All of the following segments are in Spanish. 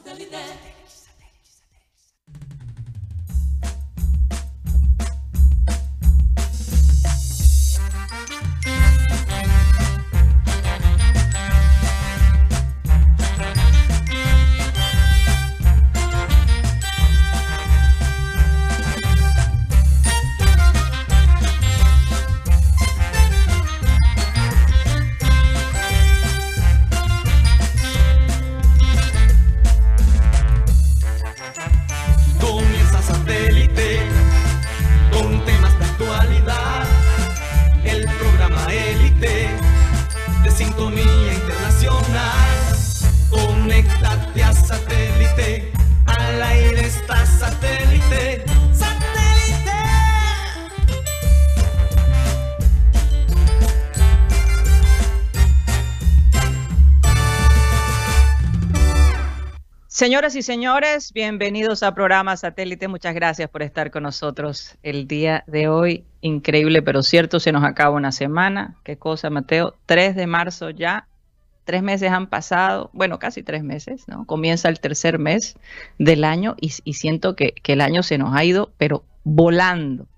Comienza Señoras y señores, bienvenidos a programa Satélite. Muchas gracias por estar con nosotros el día de hoy. Increíble, pero cierto, se nos acaba una semana. ¿Qué cosa, Mateo? 3 de marzo ya. Tres meses han pasado, bueno, casi tres meses, ¿no? Comienza el tercer mes del año y, siento que, el año se nos ha ido, pero volando.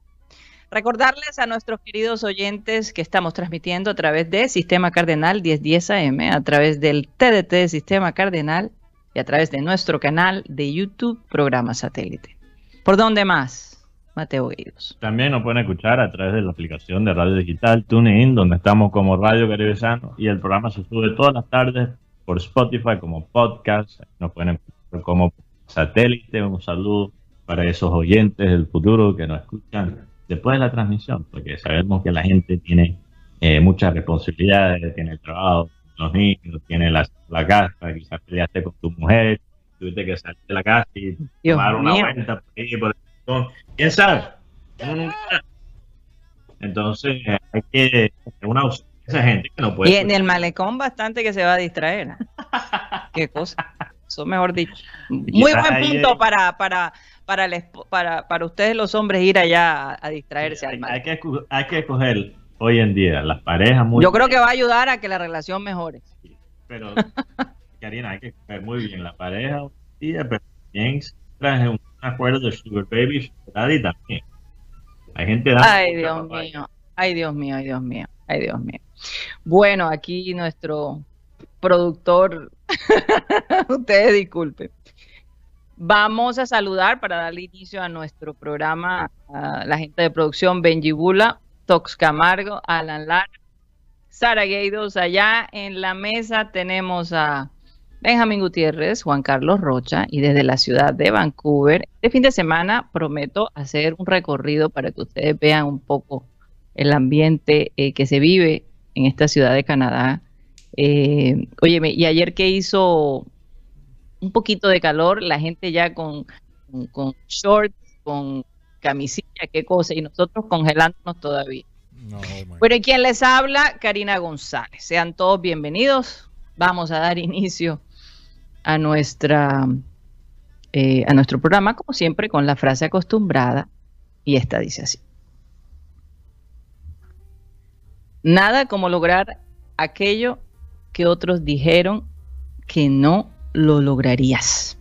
Recordarles a nuestros queridos oyentes que estamos transmitiendo a través de Sistema Cardenal 1010 AM, a través del TDT Sistema Cardenal y a través de nuestro canal de YouTube, Programa Satélite. ¿Por dónde más, Mateo Guidos? También nos pueden escuchar a través de la aplicación de radio digital TuneIn, donde estamos como Radio Caribe Sano y el programa se sube todas las tardes por Spotify como podcast. Nos pueden escuchar como satélite. Un saludo para esos oyentes del futuro que nos escuchan después de la transmisión, porque sabemos que la gente tiene eh, muchas responsabilidades, tiene trabajo, los niños, tiene la, la casa, quizás peleaste con tu mujer, tuviste que salir de la casa y Dios tomar una mío. vuelta por ahí, por el. ¿Quién sabe? Entonces, hay que una esa gente que no puede. Y en el malecón bastante que se va a distraer. Qué cosa. Eso mejor dicho. Muy buen punto para, para, para, el para, para ustedes los hombres ir allá a, distraerse hay, al hay malecón. que, escu- hay que escoger hoy en día las parejas muy Yo creo que va a ayudar a que la relación mejore. pero Karina hay que escoger muy bien la pareja hoy en día pero también traje un acuerdo de Sugar Baby Sugar Daddy también hay gente Ay, Dios mío. Ay, Dios mío, ay, Dios mío. Ay, Dios mío. Bueno, aquí nuestro productor, ustedes disculpen. Vamos a saludar para darle inicio a nuestro programa a la gente de producción Benji Bula, Tox Camargo, Alan Lara, Sara Gueidos. Allá en la mesa tenemos a Benjamín Gutiérrez, Juan Carlos Rocha y desde la ciudad de Vancouver. Este fin de semana prometo hacer un recorrido para que ustedes vean un poco el ambiente eh, que se vive en esta ciudad de Canadá. Eh, óyeme, y ayer que hizo un poquito de calor, la gente ya con, shorts, con camisilla, qué cosa, y nosotros congelándonos todavía. No. Bueno, y quien les habla, Karina González. Sean todos bienvenidos. Vamos a dar inicio a nuestra eh, a nuestro programa, como siempre, con la frase acostumbrada, y esta dice así. Nada como lograr aquello que otros dijeron que no lo lograrías.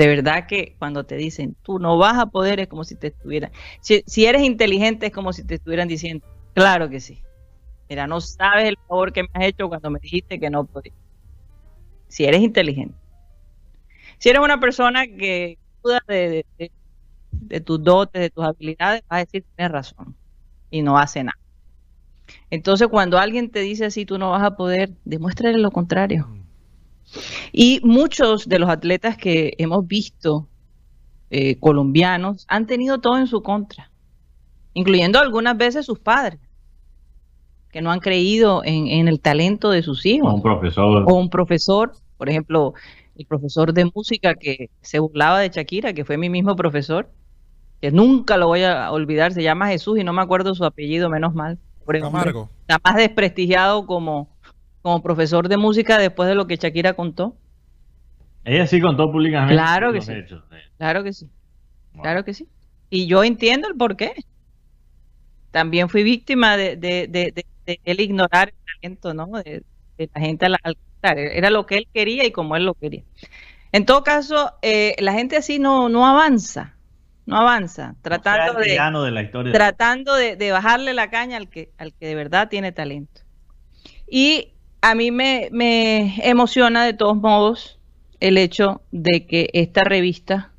De verdad que cuando te dicen, tú no vas a poder, es como si te estuvieran, si, si eres inteligente es como si te estuvieran diciendo, claro que sí. Mira, no sabes el favor que me has hecho cuando me dijiste que no podía. Si eres inteligente. Si eres una persona que duda de, de- tus dotes, de tus habilidades, vas a decir, tienes razón. Y no hace nada. Entonces, cuando alguien te dice así, tú no vas a poder, demuéstrale lo contrario. Y muchos de los atletas que hemos visto eh, colombianos han tenido todo en su contra, incluyendo algunas veces sus padres, que no han creído en, en el talento de sus hijos o un profesor o un profesor, por ejemplo, el profesor de música que se burlaba de Shakira, que fue mi mismo profesor, que nunca lo voy a olvidar, se llama Jesús y no me acuerdo su apellido, menos mal. Camargo. Está más desprestigiado como, como profesor de música después de lo que Shakira contó. ella sí contó públicamente Claro que sí. hechos Claro que sí, claro que sí. Y yo entiendo el porqué. También fui víctima de, de, de, de- de él ignorar el talento, ¿no? De, la gente al alcanzar. Era lo que él quería y como él lo quería. En todo caso, eh, la gente así no, no avanza, no avanza, tratando, O sea, de, la historia. tratando de, de bajarle la caña al que, al que de verdad tiene talento. Y a mí me, me emociona de todos modos el hecho de que esta revista,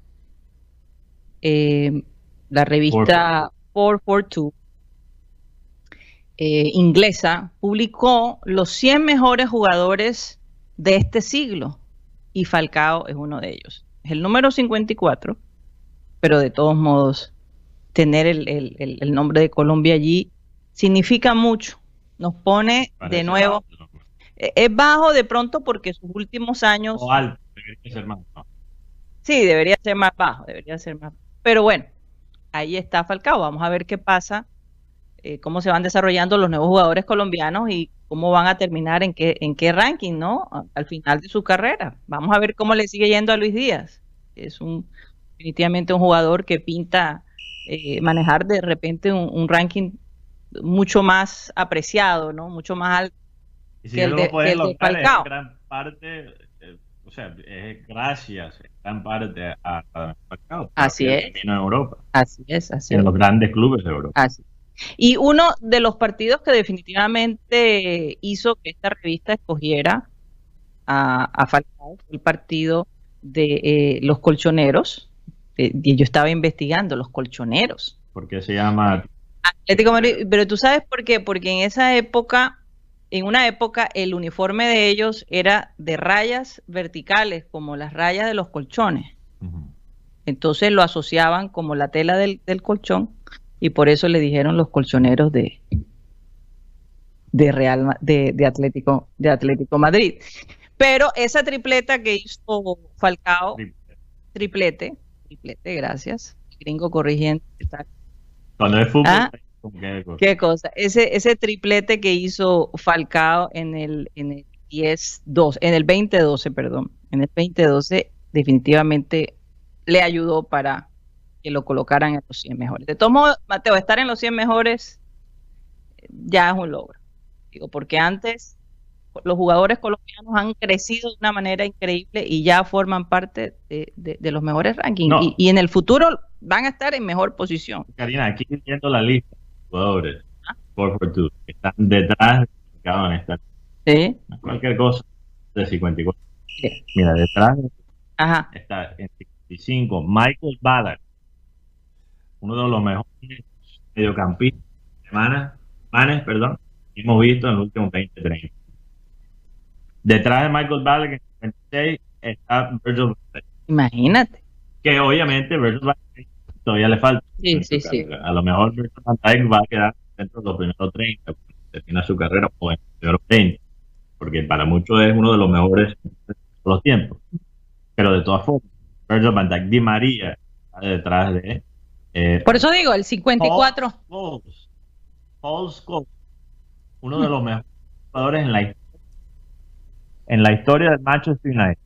eh, la revista 442, eh, inglesa, publicó los 100 mejores jugadores de este siglo y Falcao es uno de ellos. Es el número 54, pero de todos modos, tener el, el- el- el nombre de Colombia allí significa mucho. Nos pone Parece de nuevo. Bajo, eh, Es bajo de pronto porque sus últimos años. O alto, debería ser más. ¿no? Sí, debería ser más bajo, debería ser más. Pero bueno, ahí está Falcao. Vamos a ver qué pasa, eh, cómo se van desarrollando los nuevos jugadores colombianos y cómo van a terminar en qué, en qué ranking, ¿no? Al final de su carrera. Vamos a ver cómo le sigue yendo a Luis Díaz. Es un definitivamente un jugador que pinta eh, manejar de repente un, un ranking mucho más apreciado, ¿no? Mucho más alto. Y si Que el yo de- lo puedo el lograr, es en gran parte, eh, o sea, es gracias en gran parte a, a Falcao. Así es. Vino a Europa, Así es, así en es. los grandes clubes de Europa. Así. Y uno de los partidos que definitivamente hizo que esta revista escogiera a, a Falcao fue el partido de eh, los colchoneros. Eh, y yo estaba investigando los colchoneros. Porque se llama Atlético Madrid, pero tú sabes por qué, porque en esa época, en una época, el uniforme de ellos era de rayas verticales, como las rayas de los colchones. Entonces lo asociaban como la tela del, del colchón y por eso le dijeron los colchoneros de, de Real de, de Atlético de Atlético Madrid. Pero esa tripleta que hizo Falcao, triplete, triplete, gracias. Gringo corrigiendo. Cuando es fútbol, Ah. ¿Con qué cosa? ¿Qué cosa? Ese, ese triplete que hizo Falcao en el, en el 10-12, en el 2012, perdón, en el 2012, definitivamente le ayudó para que lo colocaran en los 100 mejores. De todos modos, Mateo, estar en los 100 mejores eh, ya es un logro. Digo, porque antes los jugadores colombianos han crecido de una manera increíble y ya forman parte de, de- de los mejores rankings. No. Y, y en el futuro van a estar en mejor posición. Karina, aquí viendo la lista jugadores por Fortuna que están detrás de Falcao en esta ¿Sí? cualquier cosa de 54. Sí. Mira, detrás Ajá. está en 55 Michael Ballard, uno de los mejores mediocampistas alemanes, alemanes, perdón, que hemos visto en los últimos 20, 30. Detrás de Michael Ballard, en 56, está Virgil Imagínate. que obviamente Virgil Dijk todavía le falta. Sí, sí, sí. A lo mejor Virgil van Dijk va a quedar dentro de los primeros 30, cuando termina su carrera, o en los primeros 20, porque para muchos es uno de los mejores de los tiempos. Pero de todas formas, Virgil van Dijk, Di María, está detrás de... eh, Por eso digo, el 54. Paul Scholes. Paul Scholes, uno de los mejores jugadores en la, en la historia del Manchester United.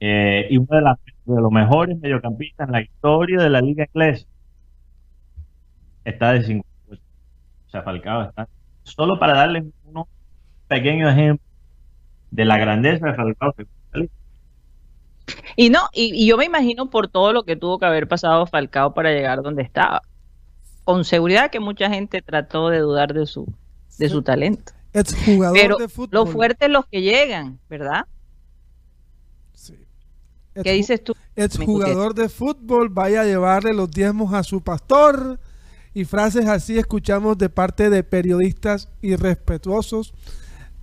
Eh, y uno de, las- de los mejores mediocampistas en la historia de la liga inglesa. Está de 58. O sea, Falcao está. Solo para darles unos pequeños ejemplos de la grandeza de Falcao. Y no, y, y yo me imagino por todo lo que tuvo que haber pasado Falcao para llegar donde estaba. Con seguridad que mucha gente trató de dudar de su, de su talento. Pero de fútbol. lo fuerte es los que llegan, ¿verdad? ¿Qué dices tú? Exjugador de fútbol, vaya a llevarle los diezmos a su pastor. Y frases así escuchamos de parte de periodistas irrespetuosos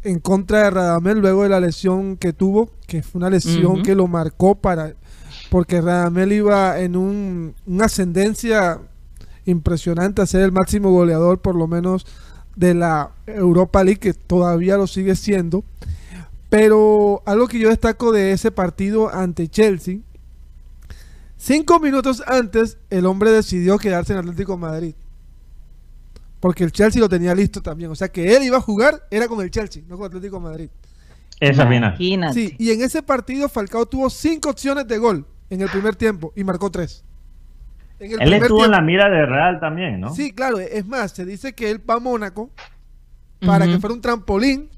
en contra de Radamel luego de la lesión que tuvo, que fue una lesión que lo marcó para porque Radamel iba en un, una ascendencia impresionante a ser el máximo goleador por lo menos de la Europa League que todavía lo sigue siendo. Pero algo que yo destaco de ese partido ante Chelsea, cinco minutos antes el hombre decidió quedarse en Atlético de Madrid. Porque el Chelsea lo tenía listo también. O sea que él iba a jugar, era con el Chelsea, no con Atlético de Madrid. Esa final. Sí, y en ese partido Falcao tuvo cinco opciones de gol en el primer tiempo y marcó tres. En el Él estuvo en la mira de Real también, ¿no? Sí, claro, es más, se dice que él va a Mónaco para que fuera un trampolín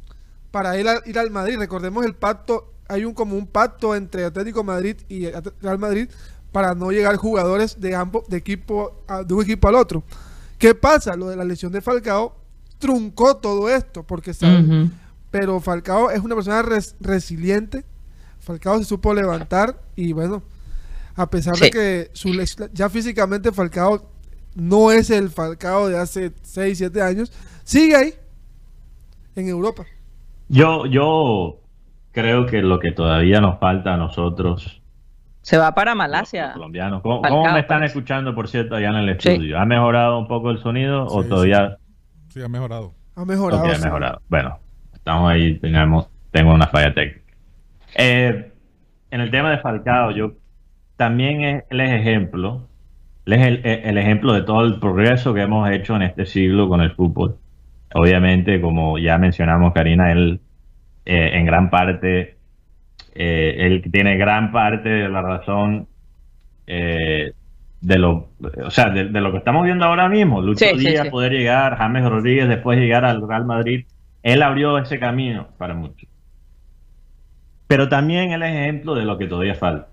para él a- ir al Madrid. Recordemos el pacto hay un como un pacto entre Atlético Madrid y Real Madrid para no llegar jugadores de ambos de equipo de un equipo al otro. ¿Qué pasa? Lo de la lesión de Falcao truncó todo esto porque sabe- Ujú. pero Falcao es una persona res- resiliente. Falcao se supo levantar y bueno, a pesar de que su ya físicamente Falcao no es el Falcao de hace 6, 7 años, sigue ahí en Europa. Yo, yo creo que lo que todavía nos falta a nosotros, Se va para Malasia. colombianos, ¿cómo, Falcao, cómo me están escuchando, por cierto, allá en el Sí. estudio? ¿Ha mejorado un poco el sonido o todavía Sí, ha mejorado. Ha mejorado. Ok, ha mejorado. Bueno, estamos ahí, tenemos, tengo una falla técnica. Eh, en el tema de Falcao, yo también es, él es ejemplo, él es el, el ejemplo de todo el progreso que hemos hecho en este siglo con el fútbol. Obviamente, como ya mencionamos, Karina, él eh, en gran parte, eh, él tiene gran parte de la razón eh, de lo, o sea, de, de lo que estamos viendo ahora mismo. Lucho Sí, Díaz sí. poder llegar, James Rodríguez después llegar al Real Madrid, él abrió ese camino para muchos. Pero también es ejemplo de lo que todavía falta.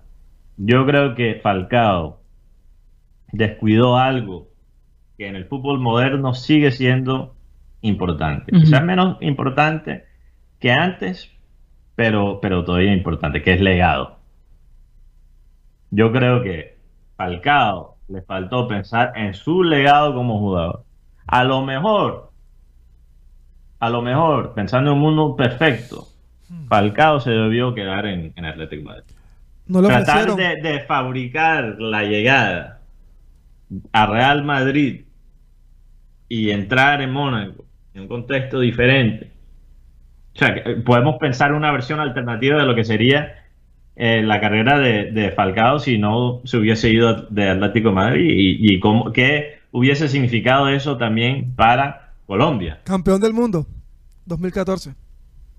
Yo creo que Falcao descuidó algo que en el fútbol moderno sigue siendo importante. Ujú. Quizás menos importante que antes, pero, pero todavía importante, que es legado. Yo creo que Falcao le faltó pensar en su legado como jugador. A lo mejor, a lo mejor, pensando en un mundo perfecto, Falcao se debió quedar en, en Atlético de Madrid. No lo Tratar de fabricar la llegada a Real Madrid y entrar en Mónaco en un contexto diferente. O sea, eh, podemos pensar una versión alternativa de lo que sería eh, la carrera de, de Falcao si no se hubiese ido de Atlético de Madrid y, y cómo, qué hubiese significado eso también para Colombia. Campeón del mundo, 2014.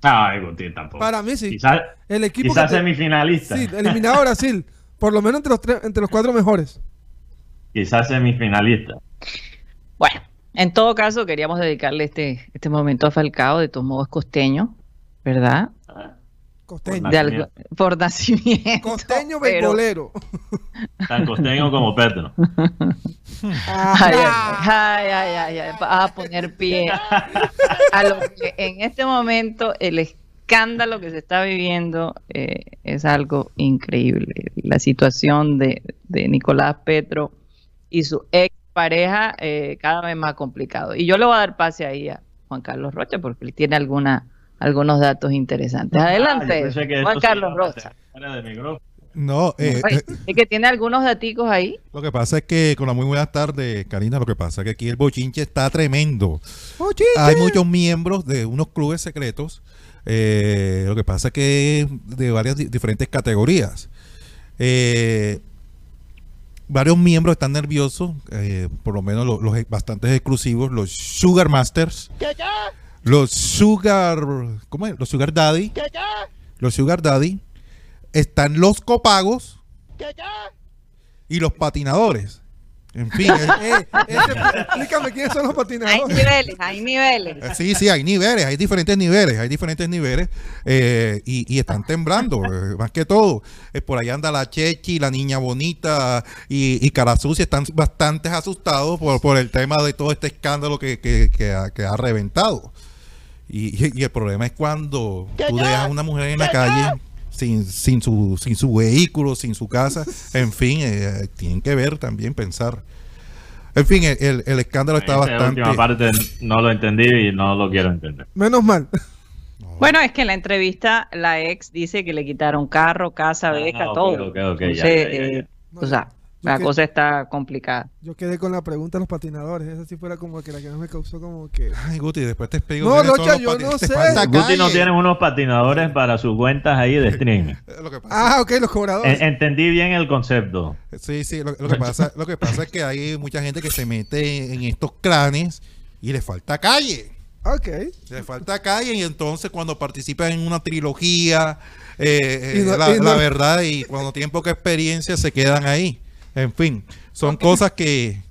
Ay, Guti, tampoco. Para mí sí. Quizás, El equipo quizás que te- semifinalista. Sí, eliminado a Brasil. Por lo menos entre los, tres, entre los cuatro mejores. Quizás semifinalista. Bueno, en todo caso, queríamos dedicarle este, este momento a Falcao, de todos modos costeño, ¿verdad? Costeño. De algo- por nacimiento. Costeño beisbolero. Tan costeño como Petro. Ay, ay, ay, ay, ay, ay, vas a poner pie a lo que en este momento el escándalo que se está viviendo eh, es algo increíble. La situación de, de Nicolás Petro y su ex pareja eh, cada vez más complicado. Y yo le voy a dar pase ahí a Juan Carlos Rocha porque él tiene alguna, algunos datos interesantes. Adelante, que Juan Carlos Rocha. No, eh, eh, Es que tiene algunos daticos ahí. lo que pasa es que, con la muy buenas tardes, Karina, lo que pasa es que aquí el bochinche está tremendo. Hay muchos miembros de unos clubes secretos. eh, lo que pasa es que de varias di- diferentes categorías. Eh, varios miembros están nerviosos, eh, por lo menos los, los bastantes exclusivos, los Sugar Masters, los Sugar, ¿cómo es? Los Sugar Daddy, los Sugar Daddy, están los copagos y los patinadores. En fin, eh, ese- explícame quiénes son los Hay patinadores. niveles, hay niveles. Eh, Sí, sí, hay niveles, hay diferentes niveles, hay diferentes niveles eh, y, y están temblando, eh, más que todo. Eh, por ahí anda la Chechi, la niña bonita y, y Cara Sucia, están bastante asustados por, por el tema de todo este escándalo que, que- que ha, que ha reventado. Y, y- y el problema es cuando tú dejas a una mujer en la calle sin, sin, su, sin su vehículo, sin su casa, en fin, eh, tienen que ver también, pensar. En fin, el, el- el escándalo está Esa bastante... última parte no lo entendí y no lo quiero entender. Menos mal. Bueno, es que en la entrevista la ex dice que le quitaron carro, casa, Ah, beca, ok, todo. ok, ok, ya, Entonces, ya, ya, ya. eh, o sea, la que- cosa está complicada. Yo quedé con la pregunta de los patinadores. Esa sí fuera como que la que más me causó como que. Ay, Guti, después te explico. No, Rocha, yo no sé. Guti no tiene unos patinadores para sus cuentas ahí de streaming. Lo que pasa- Ah, ok, los cobradores. En- entendí bien el concepto. sí, sí, lo, lo que pasa, lo que pasa es que hay mucha gente que se mete en estos clanes y le falta calle. Ok. Le falta calle y entonces cuando participan en una trilogía, eh, eh, no- la, no- la verdad, y cuando tienen poca experiencia se quedan ahí. En fin, son cosas que,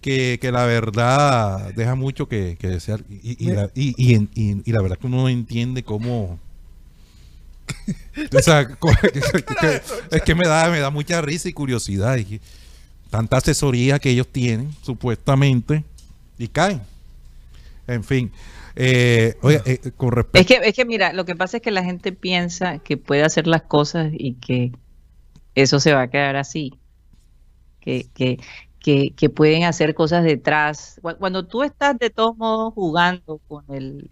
que, que la verdad deja mucho que, que desear. Y, y, la, y, y en- y- y la verdad que uno no entiende cómo... O sea, es que me da, me da mucha risa y curiosidad. y que tanta asesoría que ellos tienen, supuestamente, y caen. En fin. Eh, oye, eh, con respecto. Es que, es que mira, lo que pasa es que la gente piensa que puede hacer las cosas y que eso se va a quedar así. Que, que, que, que pueden hacer cosas detrás. Cu- Cuando tú estás de todos modos jugando con el,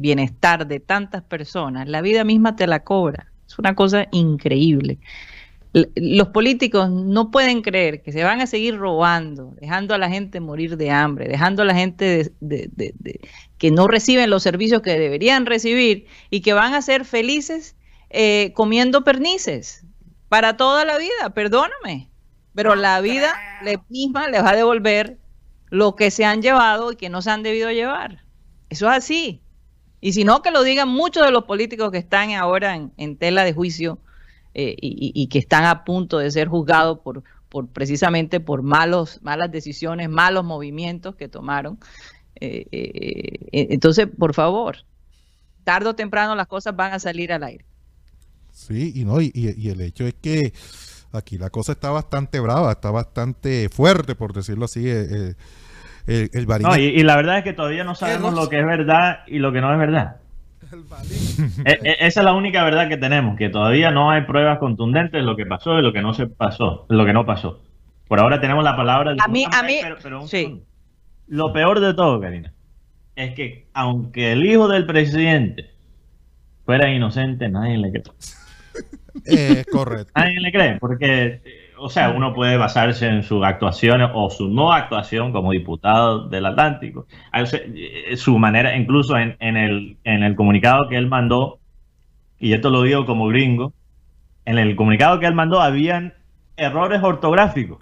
bienestar de tantas personas, la vida misma te la cobra. Es una cosa increíble. Los políticos no pueden creer que se van a seguir robando, dejando a la gente morir de hambre, dejando a la gente que no reciben los servicios que deberían recibir y que van a ser felices eh, comiendo pernices para toda la vida, perdóname. Pero la vida misma les va a devolver lo que se han llevado y que no se han debido llevar. Eso es así. Y si no, que lo digan muchos de los políticos que están ahora en, tela de juicio eh, y, que están a punto de ser juzgados por, por precisamente por malos, malas decisiones, malos movimientos que tomaron. Eh, eh, entonces, por favor, tarde o temprano las cosas van a salir al aire. Sí, y no, y el hecho es que aquí la cosa está bastante brava, está bastante fuerte, por decirlo así. eh, eh, el, el Barín- No, y, y la verdad es que todavía no sabemos lo que es verdad y lo que no es verdad. El. E- e- esa es la única verdad que tenemos, que todavía no hay pruebas contundentes de lo que pasó y lo que no se pasó, lo que no pasó. Por ahora tenemos la palabra de A mí- a mí- pero, pero un sí. Lo peor de todo, Karina, es que aunque el hijo del presidente fuera inocente, nadie le cree. Eh, correcto. Nadie le cree, porque, o sea, uno puede basarse en sus actuaciones o su no actuación como diputado del Atlántico, Ah, o sea, eh, su manera, incluso en, en el, en el comunicado que él mandó, y esto lo digo como gringo, en el comunicado que él mandó habían errores ortográficos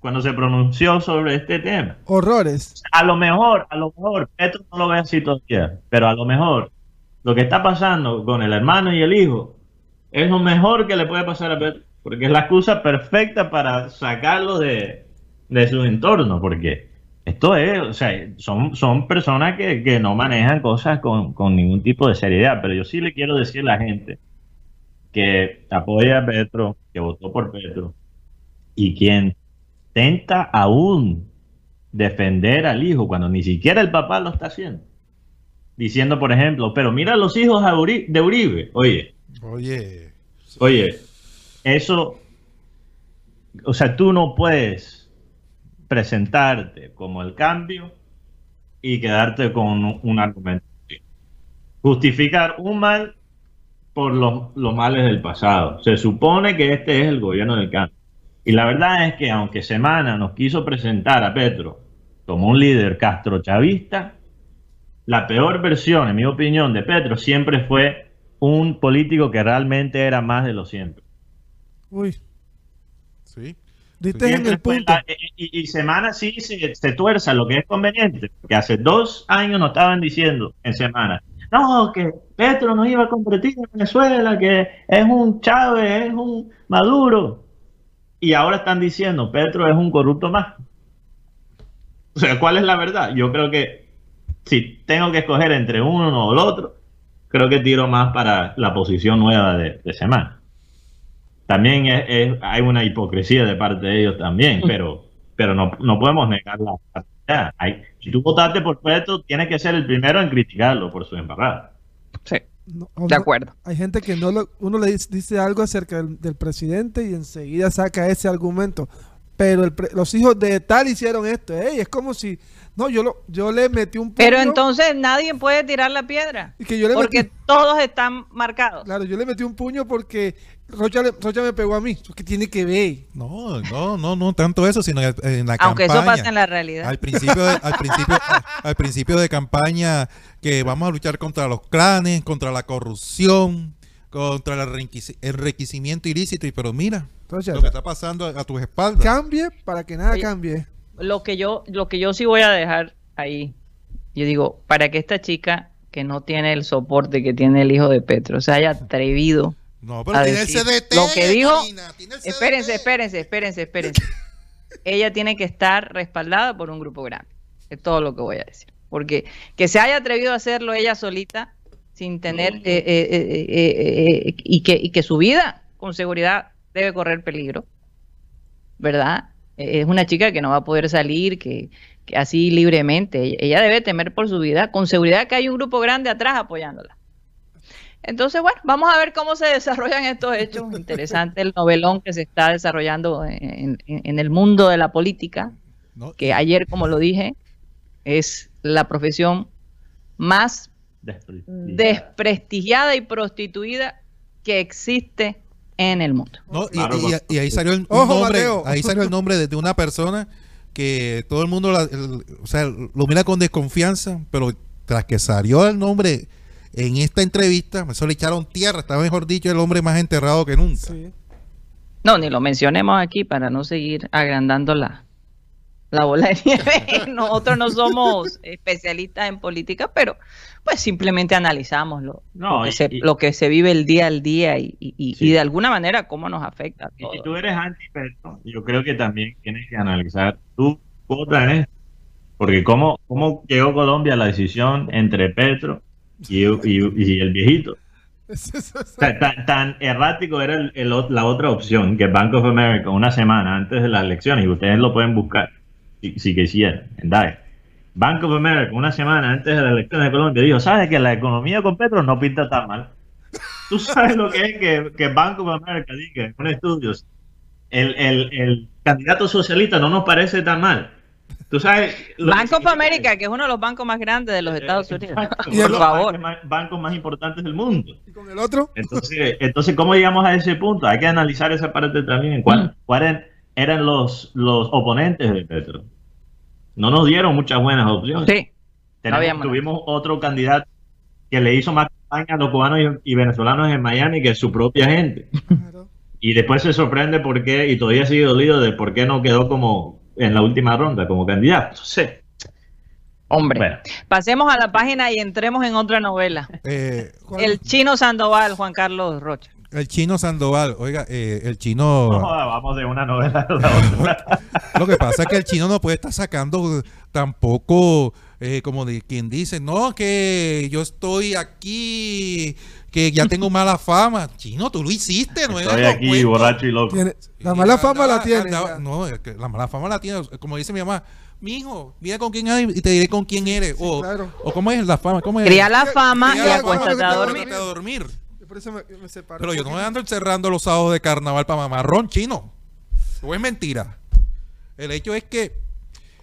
cuando se pronunció sobre este tema. Horrores. A lo mejor, a lo mejor, Petro no lo ve así todavía, pero a lo mejor lo que está pasando con el hermano y el hijo es lo mejor que le puede pasar a Petro, porque es la excusa perfecta para sacarlo de, de su entorno, porque esto es, o sea, son, son personas que, que no manejan cosas con, con ningún tipo de seriedad, pero yo sí le quiero decir a la gente que apoya a Petro, que votó por Petro, y quien tenta aún defender al hijo cuando ni siquiera el papá lo está haciendo. Diciendo, por ejemplo, pero mira los hijos de Uribe. Oye, Oye, oye, eso, o sea, tú no puedes presentarte como el cambio y quedarte con un, argumento. Justificar un mal por los, los males del pasado. Se supone que este es el gobierno del cambio. Y la verdad es que aunque Semana nos quiso presentar a Petro como un líder castrochavista, la peor versión, en mi opinión, de Petro siempre fue un político que realmente era más de lo siempre. Uy, sí. diste en el fue punto. la- y, y- y Semana sí se, se tuerza lo que es conveniente, porque hace dos años nos estaban diciendo en Semana, no, que Petro nos iba a convertir en Venezuela, que es un Chávez, es un Maduro. Y ahora están diciendo, Petro es un corrupto más. O sea, ¿cuál es la verdad? Yo creo que si tengo que escoger entre uno o el otro, creo que tiro más para la posición nueva de, de Semana. También es- es- hay una hipocresía de parte de ellos también, pero, pero no, no podemos negar la realidad. Hay- si tú votaste por Petro, tienes que ser el primero en criticarlo por su embarrada. Sí, No, de acuerdo. Hay gente que no lo, uno le dice, dice algo acerca del, del presidente y enseguida saca ese argumento. Pero el pre- los hijos de tal hicieron esto. Ey, es como si, no, yo lo, yo le metí un puño. Pero entonces nadie puede tirar la piedra, y que yo le porque metí, todos están marcados. claro, yo le metí un puño porque Rocha, le- Rocha me pegó a mí. ¿Qué tiene que ver? No, no, no, no tanto eso, sino en la Aunque eso campaña. pasa en la realidad. Al principio, de, al, principio, al principio de campaña que vamos a luchar contra los clanes, contra la corrupción, contra el enriqueci- enriquecimiento ilícito. Y pero mira lo que está pasando a, a tus espaldas. cambie para que nada cambie. Lo que yo, lo que yo sí voy a dejar ahí, yo digo, para que esta chica que no tiene el soporte que tiene el hijo de Petro se haya atrevido No, pero a tiene el decir CDT. lo que dijo, Karina, el espérense, espérense, espérense, espérense. Ella tiene que estar respaldada por un grupo grande. Es todo lo que voy a decir. Porque que se haya atrevido a hacerlo ella solita, sin tener eh, eh, eh, eh, eh, y, que, y que su vida con seguridad debe correr peligro, ¿verdad? Es una chica que no va a poder salir, que, que así libremente. Ella- Ella debe temer por su vida, con seguridad que hay un grupo grande atrás apoyándola. Entonces, bueno, vamos a ver cómo se desarrollan estos hechos. Interesante el novelón que se está desarrollando en, en- en el mundo de la política, ¿no? que ayer, como lo dije, es la profesión más Desprestigiada. desprestigiada y prostituida que existe en el mundo. No, y, Claro, y- por- y ahí salió el Ojo, nombre, Mateo. ahí salió el nombre de, de una persona que todo el mundo la- el- o sea, lo mira con desconfianza, pero tras que salió el nombre en esta entrevista, eso le echaron tierra, está mejor dicho el hombre más enterrado que nunca. Sí. No, ni lo mencionemos aquí para no seguir agrandando la, la bola de nieve. Nosotros no somos especialistas en política, pero pues simplemente analizamos lo, No, lo, que, y- se, y- lo que se vive el día al día y, Sí. y de alguna manera cómo nos afecta. a Y si tú eres anti-Petro, yo creo que también tienes que analizar tu cuota en esto. Porque cómo, cómo llegó Colombia a la decisión entre Petro y, y- y el viejito. O sea, tan, tan errático era el- el la otra opción, que Bank of America una semana antes de las elecciones, y ustedes lo pueden buscar si, si quisieran, en DAE. Bank of America una semana antes de las elecciones de Colombia dijo, ¿sabes que la economía con Petro no pinta tan mal? ¿Tú sabes lo que es que, que Bank of America diga en un estudio? El, el, el candidato socialista no nos parece tan mal. ¿Tú sabes? Bank of America, que es uno de los bancos más grandes de los Eh, Estados Unidos. exacto, Y uno de Por los favor. bancos más- bancos más importantes del mundo. ¿Y con el otro? Entonces, entonces, ¿cómo llegamos a ese punto? Hay que analizar esa parte también. ¿Cuál- Mm. ¿Cuáles eran los, los oponentes de Petro? No nos dieron muchas buenas opciones. Sí, Tenemos- tuvimos otro candidato que le hizo más campaña a los cubanos y, y venezolanos en Miami que su propia gente. Claro. Y después se sorprende por qué, y todavía sigue dolido de por qué no quedó como en la última ronda como candidato. Sí. hombre. Bueno, Pasemos a la página y entremos en otra novela. Eh. El chino Sandoval, Juan Carlos Rocha. El chino Sandoval, oiga, eh, el chino... no vamos de una novela a la otra. Lo que pasa es que el chino no puede estar sacando tampoco, eh, como de quien dice, no, que yo estoy aquí, que ya tengo mala fama. Chino, tú lo hiciste, no Estoy aquí borracho y loco. Tiene- la mala fama la tiene. no, es que la mala fama la tiene. Como dice mi mamá, mijo, mira con quién hay y te diré con quién eres. Sí, o, claro. o cómo es la fama, cómo es. Cría la fama Cría y acuéstate dormir. a dormir. Por eso me, me separo. Pero yo no me ando encerrando los sábados de carnaval para mamarrón, chino. O es mentira. El hecho es que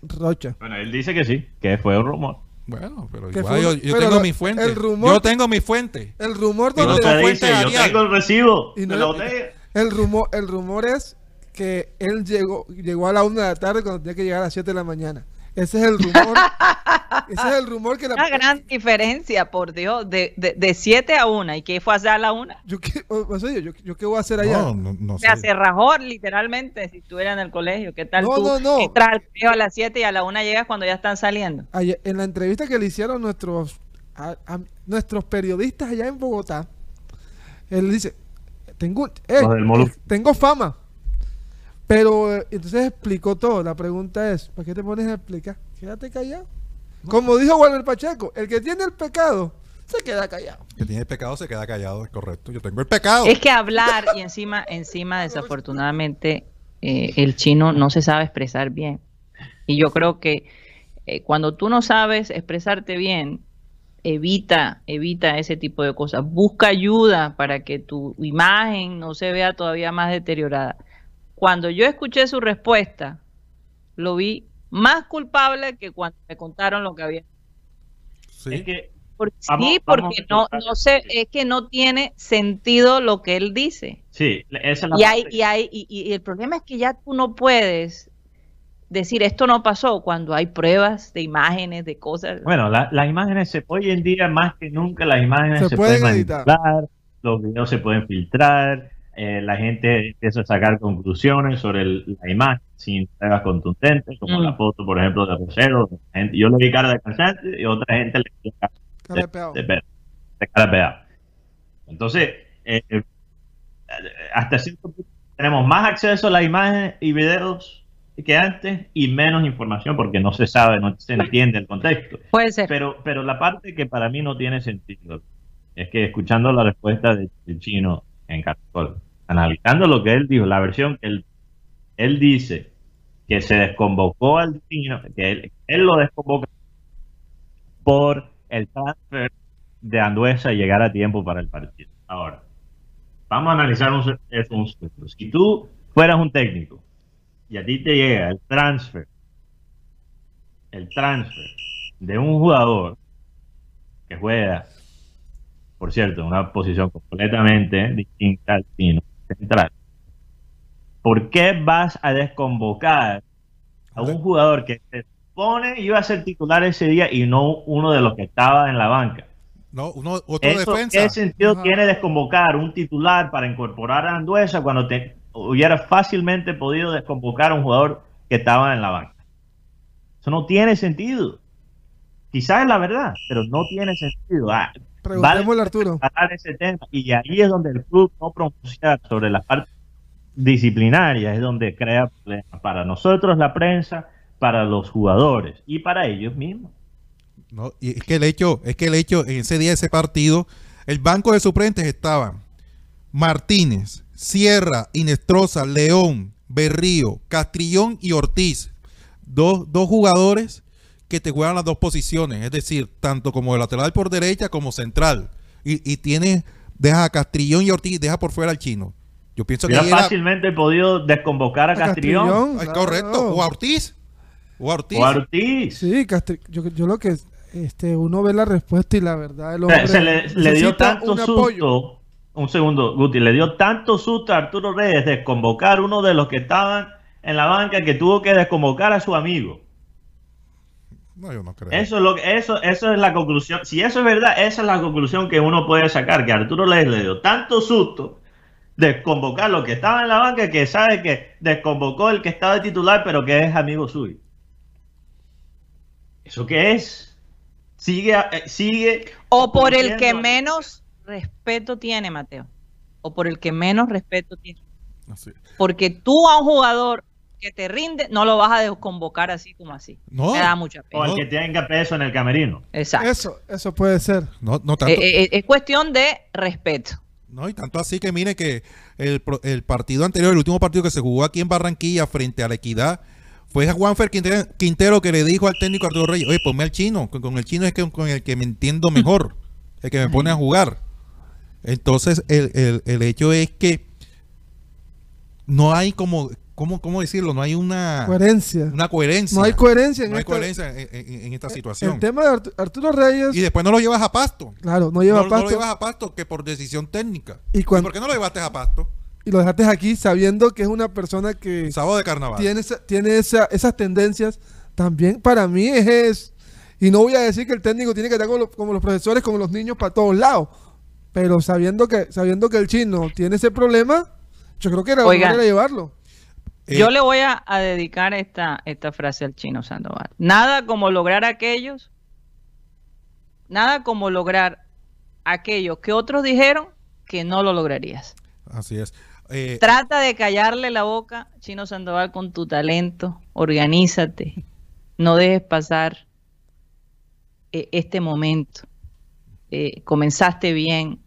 Rocha. Bueno, él dice que sí, que fue un rumor. Bueno, pero igual fue- yo, yo pero tengo lo- mi fuente. el rumor- Yo tengo mi fuente. El rumor no donde te- te fuente dice, yo Arial. tengo el recibo Y de no- la botella. el rumor, el rumor es que él llegó, llegó a la una de la tarde cuando tenía que llegar a las 7 de la mañana. Ese es el rumor. ese es el rumor que la Una gran diferencia, por Dios, de, de, de 7 a 1. ¿Y qué fue a hacer a la 1? yo qué, o- o sea, yo, yo qué voy a hacer allá. No, no, no O sé. se rajó literalmente si estuviera en el colegio. ¿Qué tal No, tú no, no. entras al colegio a las 7 y a la 1 llegas cuando ya están saliendo? Ayer- en la entrevista que le hicieron nuestros a- a- nuestros periodistas allá en Bogotá, él dice, tengo, eh, eh, tengo fama. Pero eh, entonces explicó todo. La pregunta es, ¿para qué te pones a explicar? Quédate callado. Como dijo Walter Pacheco, el que tiene el pecado se queda callado. Que tiene el pecado se queda callado, es correcto. Yo tengo el pecado. Es que hablar y encima, encima desafortunadamente, eh, el chino no se sabe expresar bien. Y yo creo que eh, cuando tú no sabes expresarte bien, evita, evita ese tipo de cosas. Busca ayuda para que tu imagen no se vea todavía más deteriorada. Cuando yo escuché su respuesta, lo vi más culpable que cuando me contaron lo que había. Sí. Es que Por- Vamos- sí, vamos porque no, no sé, es que no tiene sentido lo que él dice. sí, esa es la Y, hay, y, hay, y, y el problema es que ya tú no puedes decir esto no pasó cuando hay pruebas de imágenes, de cosas. Bueno, la- las imágenes, se, hoy en día más que nunca las imágenes Se se, pueden pueden editar. manipular, los videos se pueden filtrar, eh, la gente empieza a sacar conclusiones sobre el- la imagen sin pruebas contundentes, como Mm. la foto, por ejemplo, de Rosero. Gente- yo le vi cara de cansante y otra gente le vi cara de de, de- de cara pegada. Entonces, eh, eh, hasta cierto punto tenemos más acceso a las imágenes y videos que antes y menos información porque no se sabe, no se entiende el contexto. Puede ser. Pero, pero la parte que para mí no tiene sentido es que escuchando la respuesta del chino en Caracol, analizando lo que él dijo, la versión que él, él dice que se desconvocó al chino, que él, él lo desconvoca por el transfer de Anduesa y llegar a tiempo para el partido. Ahora, vamos a analizar un, un. Si tú fueras un técnico y a ti te llega el transfer, el transfer de un jugador que juega, por cierto, en una posición completamente distinta al chino central, ¿por qué vas a desconvocar a un jugador que se supone iba a ser titular ese día y no uno de los que estaba en la banca? No, uno, otro Eso, defensa. ¿Qué sentido Ajá. tiene desconvocar un titular para incorporar a Anduesa cuando te hubiera fácilmente podido desconvocar a un jugador que estaba en la banca? Eso no tiene sentido. Quizás es la verdad, pero no tiene sentido. Ah, Preguntémosle a Arturo. tratar ese tema. Y ahí es donde el club no pronuncia sobre la parte disciplinaria, es donde crea problemas para nosotros, la prensa, para los jugadores y para ellos mismos. No, y es que el hecho, es que el hecho, en ese día de ese partido, el banco de suplentes estaban Martínez, Sierra, Inestrosa, León, Berrío, Castrillón y Ortiz. Dos, dos jugadores que te juegan las dos posiciones, es decir, tanto como de lateral por derecha como central. Y, y tienes, deja a Castrillón y Ortiz, deja por fuera al chino. Yo pienso que Hubiera ahí era- fácilmente podido desconvocar a, A Castrillón, Castrillón. Ay, Claro. correcto, o a Ortiz. O a Ortiz. o a Ortiz. Sí, Castri- yo, yo lo que este uno ve la respuesta y la verdad el hombre se le, le dio tanto un apoyo. susto. Un segundo, Guti, le dio tanto susto a Arturo Reyes de convocar uno de los que estaban en la banca que tuvo que desconvocar a su amigo. No, yo no creo. Eso es lo que, eso, eso es la conclusión. Si eso es verdad, esa es la conclusión que uno puede sacar, que Arturo Reyes le dio tanto susto de convocar los que estaban en la banca que sabe que desconvocó el que estaba de titular, pero que es amigo suyo. ¿Eso qué es? Sigue, eh, sigue. O por el que menos respeto tiene, Mateo. O por el que menos respeto tiene. Así. Porque tú a un jugador que te rinde, no lo vas a desconvocar así como así. No. Me da mucha O pena. el que tenga peso en el camerino. Exacto. Eso, eso puede ser. No, no tanto. Eh, eh, es cuestión de respeto. No, y tanto así que mire que el, el partido anterior, el último partido que se jugó aquí en Barranquilla frente a la Equidad, fue a Juanfer Quintero, Quintero que le dijo al técnico Arturo Reyes, oye, ponme al chino, con, con el chino es que, con el que me entiendo mejor, el que me pone a jugar. Entonces, el, el- el hecho es que no hay como, ¿cómo, cómo decirlo? No hay una, Coherencia. una coherencia. No hay coherencia en No hay esta- coherencia en, en- en esta situación. El tema de Artu- Arturo Reyes, Y después no lo llevas a pasto. claro, no lleva no, no pasto lo llevas a pasto que por decisión técnica. Y ¿Y, cuan- por qué no lo llevaste a pasto? y lo dejaste aquí sabiendo que es una persona que Sábado de carnaval. tiene, esa- tiene esa- esas tendencias. También para mí es, es- y no voy a decir que el técnico tiene que estar como, los- como los profesores, como los niños para todos lados. Pero sabiendo que, sabiendo que el chino tiene ese problema, yo creo que era manera de llevarlo. Eh, Yo le voy a, a dedicar esta, esta frase al chino Sandoval. Nada como lograr aquellos, nada como lograr aquello que otros dijeron que no lo lograrías. Así es. Eh, Trata de callarle la boca, Chino Sandoval, con tu talento. Organízate. No dejes pasar eh, este momento. Eh, comenzaste bien.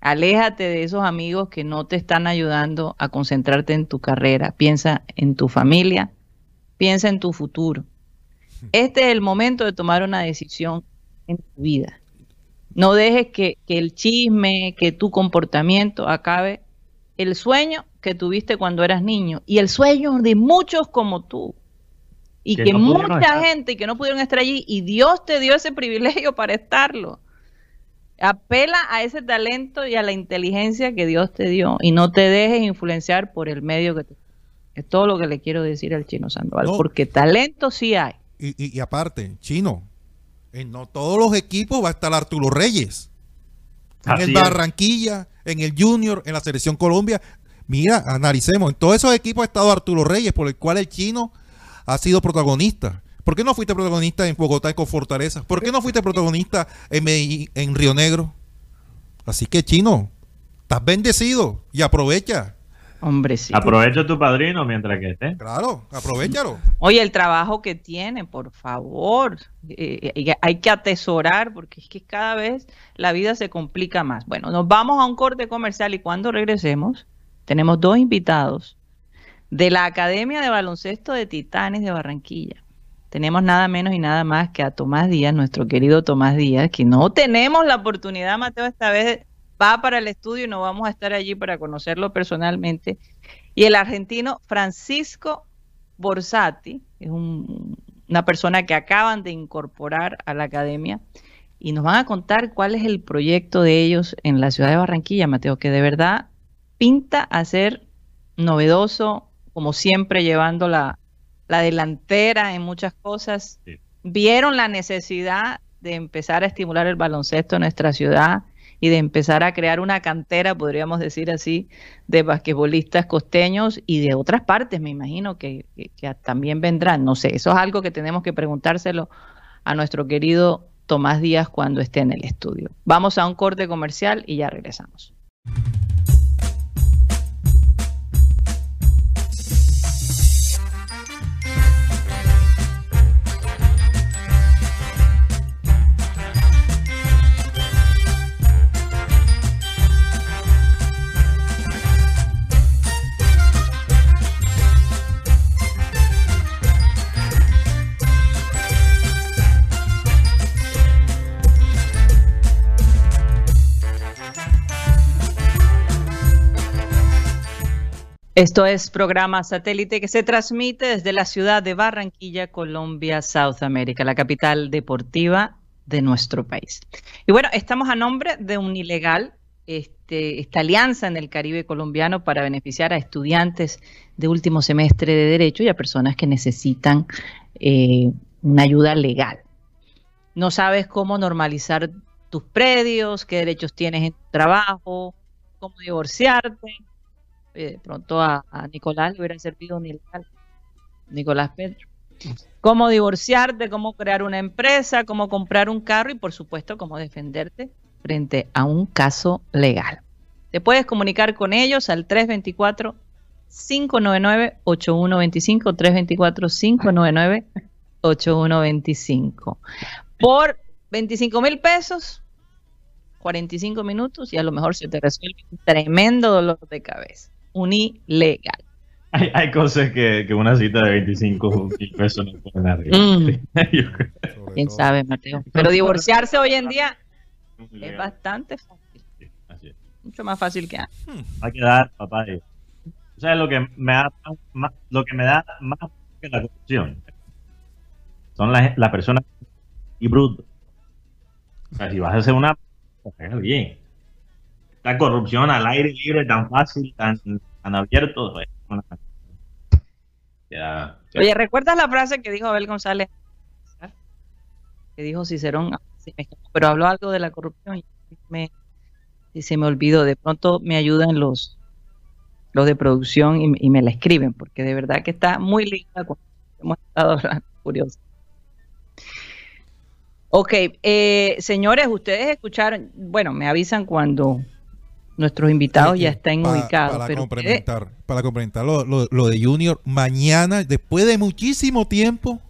Aléjate de esos amigos que no te están ayudando a concentrarte en tu carrera. Piensa en tu familia. Piensa en tu futuro. Este es el momento de tomar una decisión en tu vida. No dejes que, que el chisme, que tu comportamiento acabe el sueño que tuviste cuando eras niño y el sueño de muchos como tú. Y Que que, no pudieron mucha estar. gente que no pudieron estar allí y Dios te dio ese privilegio para estarlo. Apela a ese talento y a la inteligencia que Dios te dio y no te dejes influenciar por el medio que te... Es todo lo que le quiero decir al chino Sandoval, No. porque talento sí hay. y, y- y aparte, chino, en no todos los equipos va a estar Arturo Reyes. En el es. Barranquilla, en el Junior, en la Selección Colombia. Mira, analicemos. En todos esos equipos ha estado Arturo Reyes, por el cual el chino ha sido protagonista. ¿Por qué no fuiste protagonista en Bogotá y con Fortaleza? ¿Por qué no fuiste protagonista en Medellín, en Río Negro? Así que, chino, estás bendecido y aprovecha. Hombre, sí. Aprovecha tu padrino mientras que esté. Claro, aprovechalo. Oye, el trabajo que tiene, por favor. Eh, eh, hay que atesorar porque es que cada vez la vida se complica más. Bueno, nos vamos a un corte comercial y cuando regresemos tenemos dos invitados de la Academia de Baloncesto de Titanes de Barranquilla. Tenemos nada menos y nada más que a Tomás Díaz, nuestro querido Tomás Díaz, que no tenemos la oportunidad, Mateo, esta vez va para el estudio y no vamos a estar allí para conocerlo personalmente. Y el argentino Francisco Borsati, es una persona que acaban de incorporar a la academia y nos van a contar cuál es el proyecto de ellos en la ciudad de Barranquilla, Mateo, que de verdad pinta a ser novedoso, como siempre llevando la, delantera en muchas cosas. Vieron la necesidad de empezar a estimular el baloncesto en nuestra ciudad y de empezar a crear una cantera, podríamos decir así, de basquetbolistas costeños y de otras partes, me imagino que, también vendrán. No sé, eso es algo que tenemos que preguntárselo a nuestro querido Tomás Díaz cuando esté en el estudio. Vamos a un corte comercial y ya regresamos. Esto es programa satélite que se transmite desde la ciudad de Barranquilla, Colombia, South America, la capital deportiva de nuestro país. Y bueno, estamos a nombre de un ilegal, este, esta alianza en el Caribe colombiano para beneficiar a estudiantes de último semestre de Derecho y a personas que necesitan eh, una ayuda legal. No sabes cómo normalizar tus predios, qué derechos tienes en tu trabajo, cómo divorciarte de pronto a, Nicolás le hubiera servido un ilegal, Nicolás Pedro. Cómo divorciarte, cómo crear una empresa, cómo comprar un carro y por supuesto cómo defenderte frente a un caso legal. Te puedes comunicar con ellos al 324 599 8125 324 599 8125 por 25 mil pesos 45 minutos y a lo mejor se te resuelve un tremendo dolor de cabeza unilegal. Hay, hay cosas que, que, una cita de 25 mil pesos no pueden arriba. Mm. Quién sabe, Mateo. Pero divorciarse hoy en día es bastante fácil. así es. Mucho más fácil que antes. Va a quedar, papá. O sea, lo que me da más, lo que me da más que la corrupción son las, las personas y brutos. O sea, si vas a hacer una, pues bien la corrupción al aire libre tan fácil, tan, tan abierto. Pues, Oye, ¿recuerdas la frase que dijo Abel González? Que dijo Cicerón, ah, pero habló algo de la corrupción y se me olvidó. De pronto me ayudan los, los de producción y, me la escriben, porque de verdad que está muy linda cuando hemos estado hablando, curioso. Ok, eh, señores, ustedes escucharon, bueno, me avisan cuando nuestros invitados ya están ubicados. Para complementar, para complementar lo, de Junior, mañana, después de muchísimo tiempo,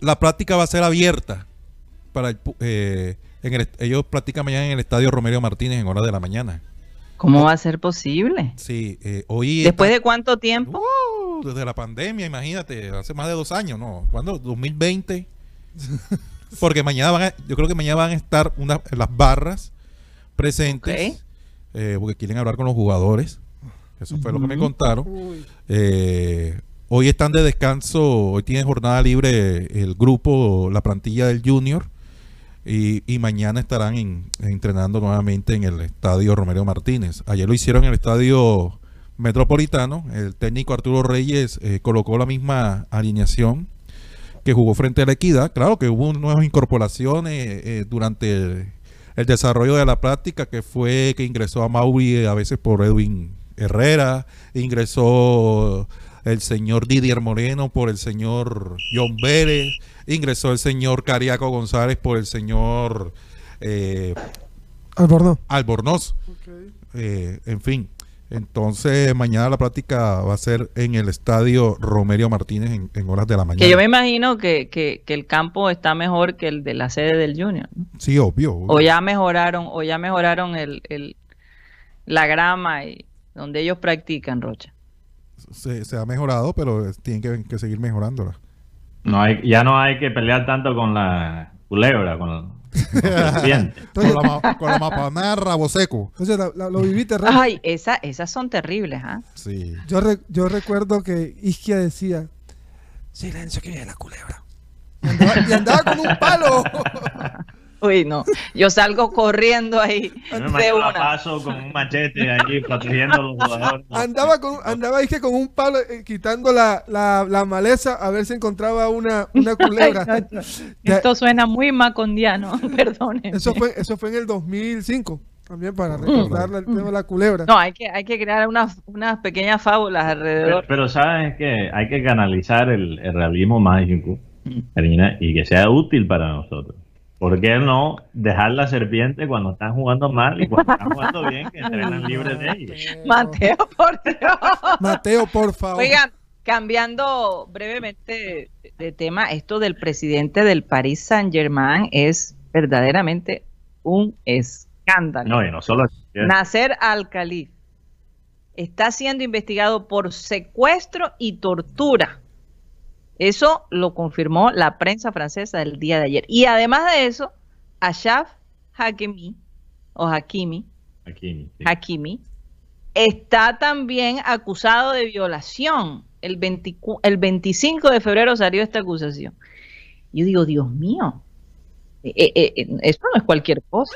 la práctica va a ser abierta. para eh, Ellos practican mañana en el estadio Romero Martínez en horas de la mañana. ¿Cómo va a ser posible? Sí, eh, hoy. ¿Después de cuánto tiempo? Uh, desde la pandemia, imagínate, hace más de dos años, ¿no? ¿Cuándo? 2020. Porque mañana van a, yo creo que mañana van a estar una, las barras presentes eh, porque quieren hablar con los jugadores. Eso fue lo que me contaron. Eh, hoy están de descanso, hoy tienen jornada libre el grupo, la plantilla del Junior. Y, mañana estarán entrenando nuevamente en el estadio Romero Martínez. Ayer lo hicieron en el estadio Metropolitano. El técnico Arturo Reyes eh, colocó la misma alineación que jugó frente a la Equidad. Claro que hubo nuevas incorporaciones durante el, el desarrollo de la práctica que fue que ingresó a Mauri a veces por Edwin Herrera, ingresó el señor Didier Moreno por el señor John Vélez, ingresó el señor Cariaco González por el señor eh, Albornoz. Albornoz. Eh, en fin, Entonces, mañana la práctica va a ser en el estadio Romerio Martínez en, en horas de la mañana. Que yo me imagino que, que- que el campo está mejor que el de la sede del Junior. ¿no? Sí, obvio. obvio. O ya mejoraron, o ya mejoraron el, el- la grama y donde ellos practican, Rocha. Se, se ha mejorado, pero tienen que, que seguir mejorándola. No hay, ya no hay que pelear tanto con la culebra, con, con la. Con la, ma- con la mapanada rabo seco. Entonces, la- la- lo viviste rápido. Ay, esa, esas son terribles, ¿ah? Sí. Yo, re- yo recuerdo que Isquia decía, silencio que viene la culebra. Y andaba, y andaba con un palo. Uy, no. Yo salgo corriendo ahí de una. Paso con un machete allí protegiendo a los jugadores. andaba con, andaba Isquia con un palo eh, quitando la, la, la maleza a ver si encontraba una, una culebra. Ay, no, no. Ya- Esto suena muy macondiano, perdónenme. Eso fue, eso fue en el 2005. También para recordarle el tema de la culebra. No, hay que, hay que crear unas, unas pequeñas fábulas Pero, alrededor. pero sabes que hay que canalizar el, el realismo mágico, Karina, y que sea útil para nosotros. ¿Por qué no dejar la serpiente cuando están jugando mal y cuando están jugando bien que entrenan libres de ellos? Mateo, por Dios. Mateo, por favor. Oigan, cambiando brevemente de tema, esto del presidente del Paris Saint Germain es verdaderamente un escándalo. No, y no solo Nasser Al-Khelaifi está siendo investigado por secuestro y tortura. Eso lo confirmó la prensa francesa el día de ayer. Y además de eso, Ashraf Hakimi, o Hakimi, sí. Hakimi, está también acusado de violación. El, 24 el 25 de febrero salió esta acusación. Yo digo, Dios mío, eh, eh, eh, esto no es cualquier cosa.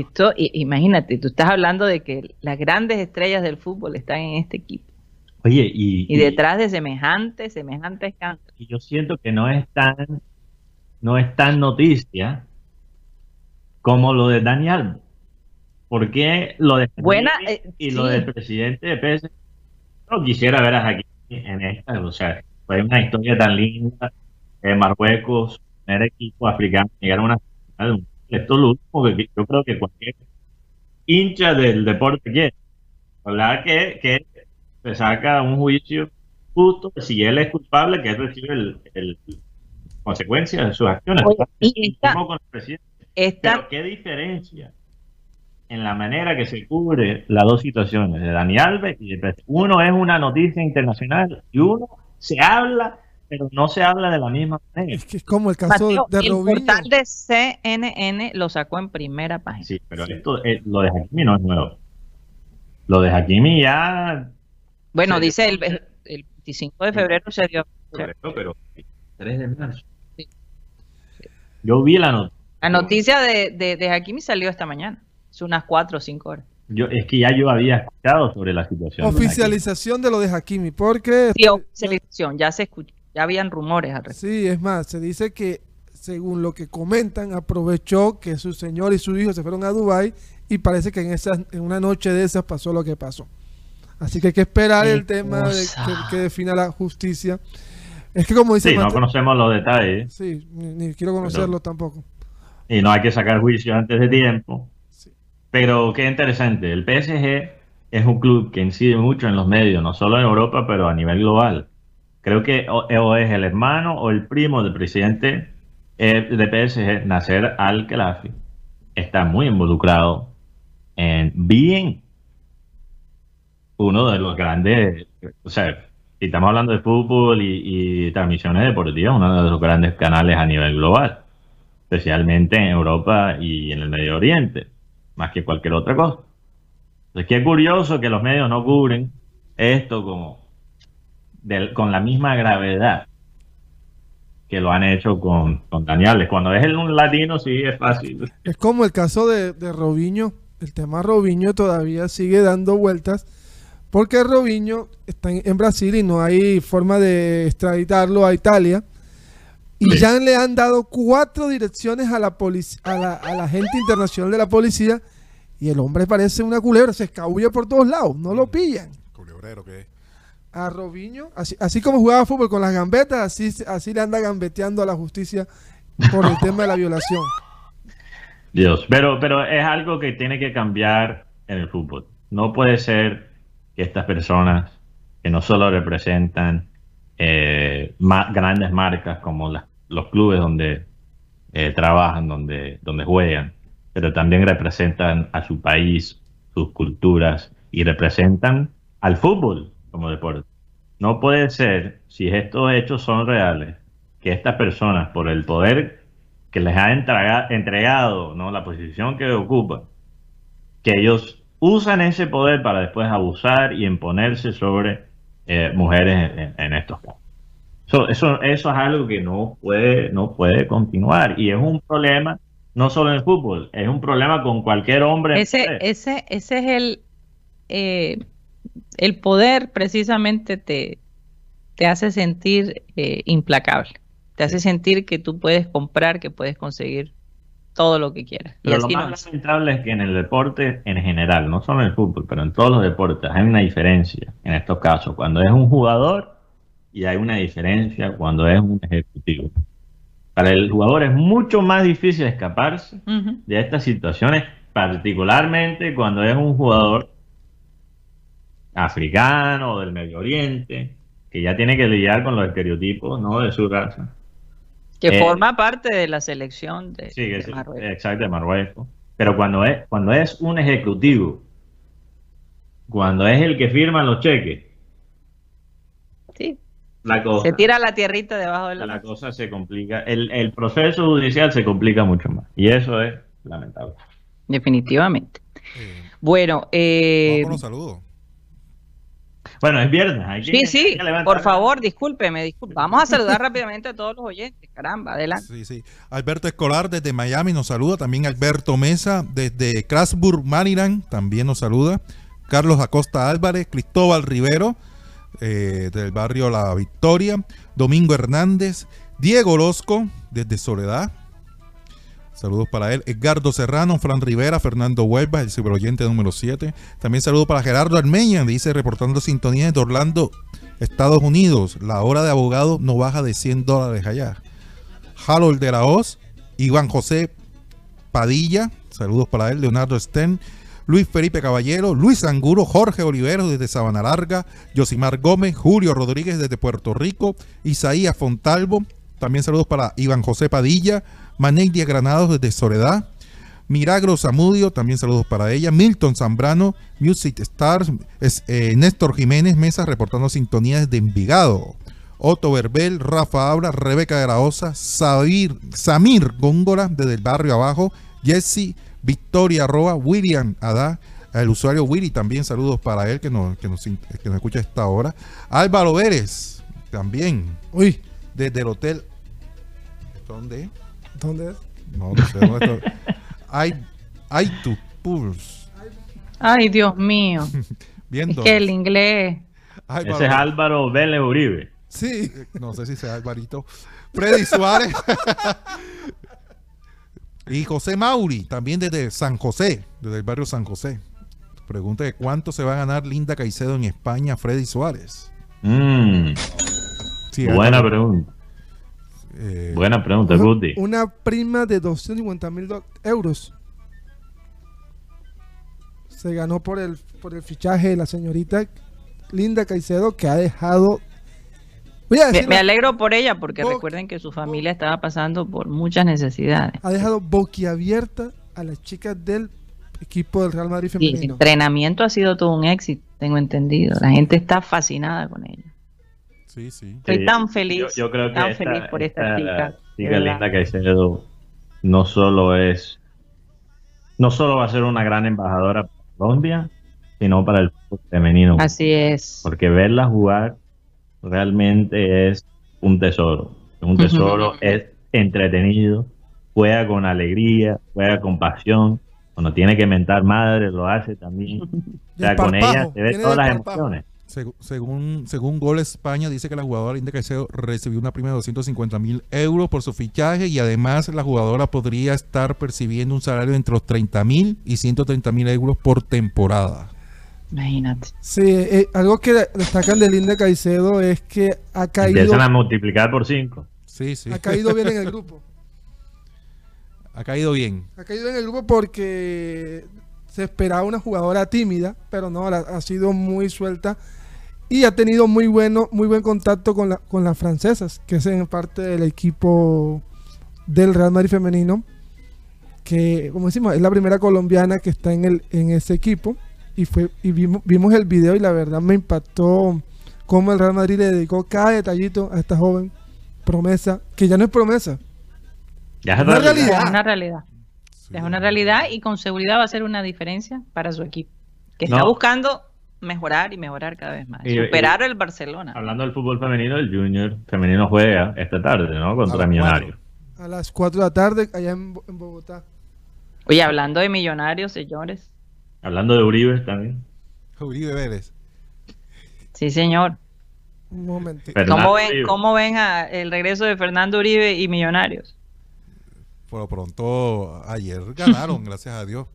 Esto, imagínate, tú estás hablando de que las grandes estrellas del fútbol están en este equipo. Oye, y, Y detrás de semejante, semejante escándalo. y yo siento que no es tan no es tan noticia como lo de Dani Alves. ¿Por qué lo de Buena, eh, y lo sí. del presidente de PS? No quisiera ver a Hakimi en esta, o sea, fue una historia tan linda de Marruecos, tener equipo africano, llegar a una final. Esto es lo último que yo creo que cualquier hincha del deporte quiere. Hablar que, que se saca un juicio justo, si él es culpable, que él recibe el, el consecuencias de sus acciones. Oye, y esta- con el presidente. Esta, Pero qué diferencia en la manera que se cubre las dos situaciones de Dani Alves y de. Uno es una noticia internacional y uno se habla, pero no se habla de la misma manera. Es que es como el caso Mateo, de el Robinho. portal de CNN lo sacó en primera página. Sí, pero esto, eh, lo de Hakimi no es nuevo. Lo de Hakimi ya Bueno, Sí, dice el, el 25 de febrero se dio. Correcto, pero 3 de marzo. Sí. Yo vi la noticia. La noticia de, de, de Hakimi salió esta mañana. Hace unas 4 o 5 horas. Yo, es que ya yo había escuchado sobre la situación. Oficialización de lo de Hakimi, porque Sí, oficialización, ya se escuchó, ya habían rumores al respecto. sí, es más, se dice que según lo que comentan, aprovechó que su señor y su hijo se fueron a Dubai y parece que en esas, en una noche de esas pasó lo que pasó. Así que hay que esperar el tema de, que, que defina la justicia. Es que como dice Sí, no conocemos los detalles sí, ni, ni quiero conocerlo tampoco. y no hay que sacar juicios antes de tiempo. Sí. Pero qué interesante, el PSG es un club que incide mucho en los medios, no solo en Europa, pero a nivel global. Creo que o, o es el hermano o el primo del presidente eh, de PSG, Nasser Al-Khelaifi, está muy involucrado en bien uno de los grandes, o sea, si estamos hablando de fútbol y, transmisiones deportivas, uno de los grandes canales a nivel global, especialmente en Europa y en el Medio Oriente, más que cualquier otra cosa. Entonces, qué curioso que los medios no cubren esto con la misma gravedad que lo han hecho con, con Daniales. Cuando es el, un latino, sí es fácil. Es como el caso de, de Robinho. El tema Robinho todavía sigue dando vueltas porque Robinho está en, en Brasil y no hay forma de extraditarlo a Italia. Y ya le han dado cuatro direcciones a la, a la, a la gente internacional de la policía y el hombre parece una culebra, se escabulle por todos lados, no lo pillan. Culebrero que es. A Robinho, así, así como jugaba fútbol con las gambetas, así, así le anda gambeteando a la justicia por el tema de la violación. Dios, pero, pero es algo que tiene que cambiar en el fútbol. No puede ser estas personas que no solo representan eh, grandes marcas como los clubes donde eh, trabajan, donde, donde juegan, pero también representan a su país, sus culturas y representan al fútbol como deporte. No puede ser, si estos hechos son reales, que estas personas, por el poder que les ha entrega- entregado, ¿no? la posición que ocupan, que ellos usan ese poder para después abusar y imponerse sobre eh, mujeres en, en estos casos. So, eso, eso es algo que no puede, no puede continuar y es un problema no solo en el fútbol, es un problema con cualquier hombre. Ese, mujer. ese, ese es el, eh, el poder precisamente te, te hace sentir eh, implacable. Te hace sentir que tú puedes comprar, que puedes conseguir todo lo que quieras. Y Pero lo así no más es. lamentable es que en el deporte en general, no solo en el fútbol, pero en todos los deportes, hay una diferencia en estos casos. Cuando es un jugador y hay una diferencia cuando es un ejecutivo. Para el jugador es mucho más difícil escaparse de estas situaciones, particularmente cuando es un jugador africano o del Medio Oriente, que ya tiene que lidiar con los estereotipos ¿no? de su raza. Que Eh, forma parte de la selección de, Sí, que de sí, Marruecos. exacto, de Marruecos. Pero cuando es, cuando es un ejecutivo, cuando es el que firma los cheques, Sí, la cosa, se tira la tierrita debajo de la, la cosa se complica, el, el proceso judicial se complica mucho más. Y eso es lamentable. Definitivamente. Eh, Bueno, eh, vamos con los saludos. Bueno, es viernes. Hay que, sí, sí, hay que levantar- por favor, discúlpeme, disculpe. Vamos a saludar rápidamente a todos los oyentes. Caramba, adelante. Sí, sí. Alberto Escolar desde Miami nos saluda. También Alberto Mesa desde Crasburg, Maryland, también nos saluda. Carlos Acosta Álvarez, Cristóbal Rivero eh, del barrio La Victoria, Domingo Hernández, Diego Orozco desde Soledad. Saludos para él. Edgardo Serrano, Fran Rivera, Fernando Huelva, el ciberoyente número 7. También saludos para Gerardo Armeña, dice reportando sintonía de Orlando, Estados Unidos. La hora de abogado no baja de 100 dólares allá. Harold de la Hoz, Iván José Padilla, saludos para él, Leonardo Stern, Luis Felipe Caballero, Luis Anguro, Jorge Oliveros desde Sabana Larga, Josimar Gómez, Julio Rodríguez desde Puerto Rico, Isaías Fontalvo, también saludos para Iván José Padilla, Maneidia Granados desde Soledad, Milagro Zamudio, también saludos para ella, Milton Zambrano, Music Stars, es, eh, Néstor Jiménez Mesa reportando sintonía desde Envigado. Otto Verbel, Rafa Abra, Rebeca de la Osa, Sabir, Samir Góngora desde el barrio abajo, Jesse, Victoria Roa, William Adá, el usuario Willy también saludos para él que nos, que nos, que nos escucha a esta hora. Álvaro Vélez también Uy, desde el hotel. ¿Dónde? ¿Dónde es? No, no sé dónde está. Hay tu pulse. Ay, Dios mío. Es Viendo. que el inglés. Ese es Álvaro Vélez Uribe. Sí. No sé si sea Alvarito. Freddy Suárez. y José Mauri, también desde San José, desde el barrio San José. Pregunta de cuánto se va a ganar Linda Caicedo en España, Freddy Suárez. Mm, Sí, buena pregunta. Eh, Buena pregunta, Una, Guti. una prima de 250 mil euros. Se ganó por el, por el fichaje de la señorita Linda Caicedo que ha dejado... Voy a Me, me alegro por ella porque Bo- recuerden que su familia estaba pasando por muchas necesidades. ha dejado boquiabierta a las chicas del equipo del Real Madrid Y el femenino. entrenamiento ha sido todo un éxito, tengo entendido. La gente está fascinada con ella. Sí, sí. Estoy Sí, tan feliz, Yo, yo creo que tan esta, feliz por esta, chica. de chica verdad. Linda Caicedo no solo es, no solo va a ser una gran embajadora para Colombia, sino para el fútbol femenino. Así es. Porque verla jugar realmente es un tesoro. Un tesoro, es entretenido, juega con alegría, juega con pasión. Cuando tiene que mentar madre, lo hace también. O sea, con ella se ve todas las emociones. Según, según Gol España, dice que la jugadora Linda Caicedo recibió una prima de 250 mil euros por su fichaje y además la jugadora podría estar percibiendo un salario entre los 30 mil y 130 mil euros por temporada. Imagínate. Sí, eh, algo que destacan de Linda Caicedo es que ha caído, Empiezan a multiplicar por cinco. Sí, sí. ha caído bien en el grupo. Ha caído bien. Ha caído en el grupo porque se esperaba una jugadora tímida, pero no, ha sido muy suelta y ha tenido muy bueno, muy buen contacto con, la, con las francesas, que es en parte del equipo del Real Madrid femenino, que como decimos, es la primera colombiana que está en el en ese equipo y fue y vimos, vimos el video y la verdad me impactó cómo el Real Madrid le dedicó cada detallito a esta joven promesa, que ya no es promesa, Ya es Una realidad. realidad. Es una realidad. Es una realidad y con seguridad va a ser una diferencia para su equipo, que está No. buscando mejorar y mejorar cada vez más. Y- superar el Barcelona. Hablando del fútbol femenino, el Junior femenino juega esta tarde, ¿no? Contra Millonarios. a las 4 de la tarde allá en, Bo- en Bogotá. Oye, hablando de millonarios, señores. Hablando de Uribe también. Uribe Vélez. Sí, señor. Un momento. ¿Cómo ven, cómo ven a- el regreso de Fernando Uribe y Millonarios? Por lo pronto, ayer ganaron, gracias a Dios.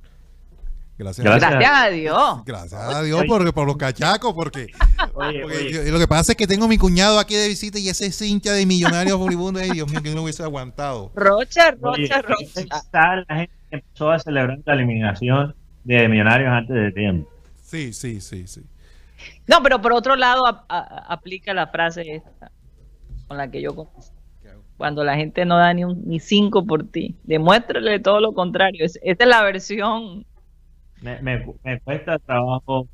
Gracias, Gracias. Gracias a Dios. Gracias a Dios por, por los cachacos, porque, Oye, porque oye, yo- lo que pasa es que tengo mi cuñado aquí de visita y ese es hincha de millonarios furibundos. Ay, Dios mío, que no hubiese aguantado. Rocha, oye, Rocha, Rocha. está la gente empezó a celebrar la eliminación de Millonarios antes de tiempo. Sí, sí, sí, sí. No, pero por otro lado a- a- aplica la frase esta con la que yo comencé. Cuando la gente no da ni un ni cinco por ti, demuéstrale todo lo contrario. Es- esta es la versión. Me, me, me cuesta trabajo,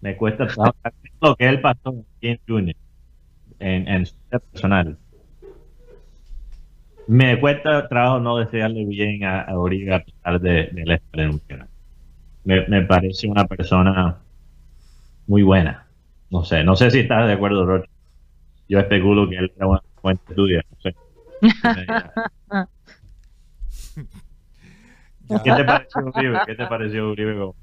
me cuesta trabajo lo que él pasó en Junior, en, en su personal. Me cuesta trabajo no desearle bien a, a Uribe a pesar de, la experiencia. Me, me parece una persona muy buena. No sé, no sé si estás de acuerdo, Rocha. Yo especulo que él era una fuente tuya, no sé. ¿Qué te pareció Uribe? ¿Qué te pareció Uribe? como-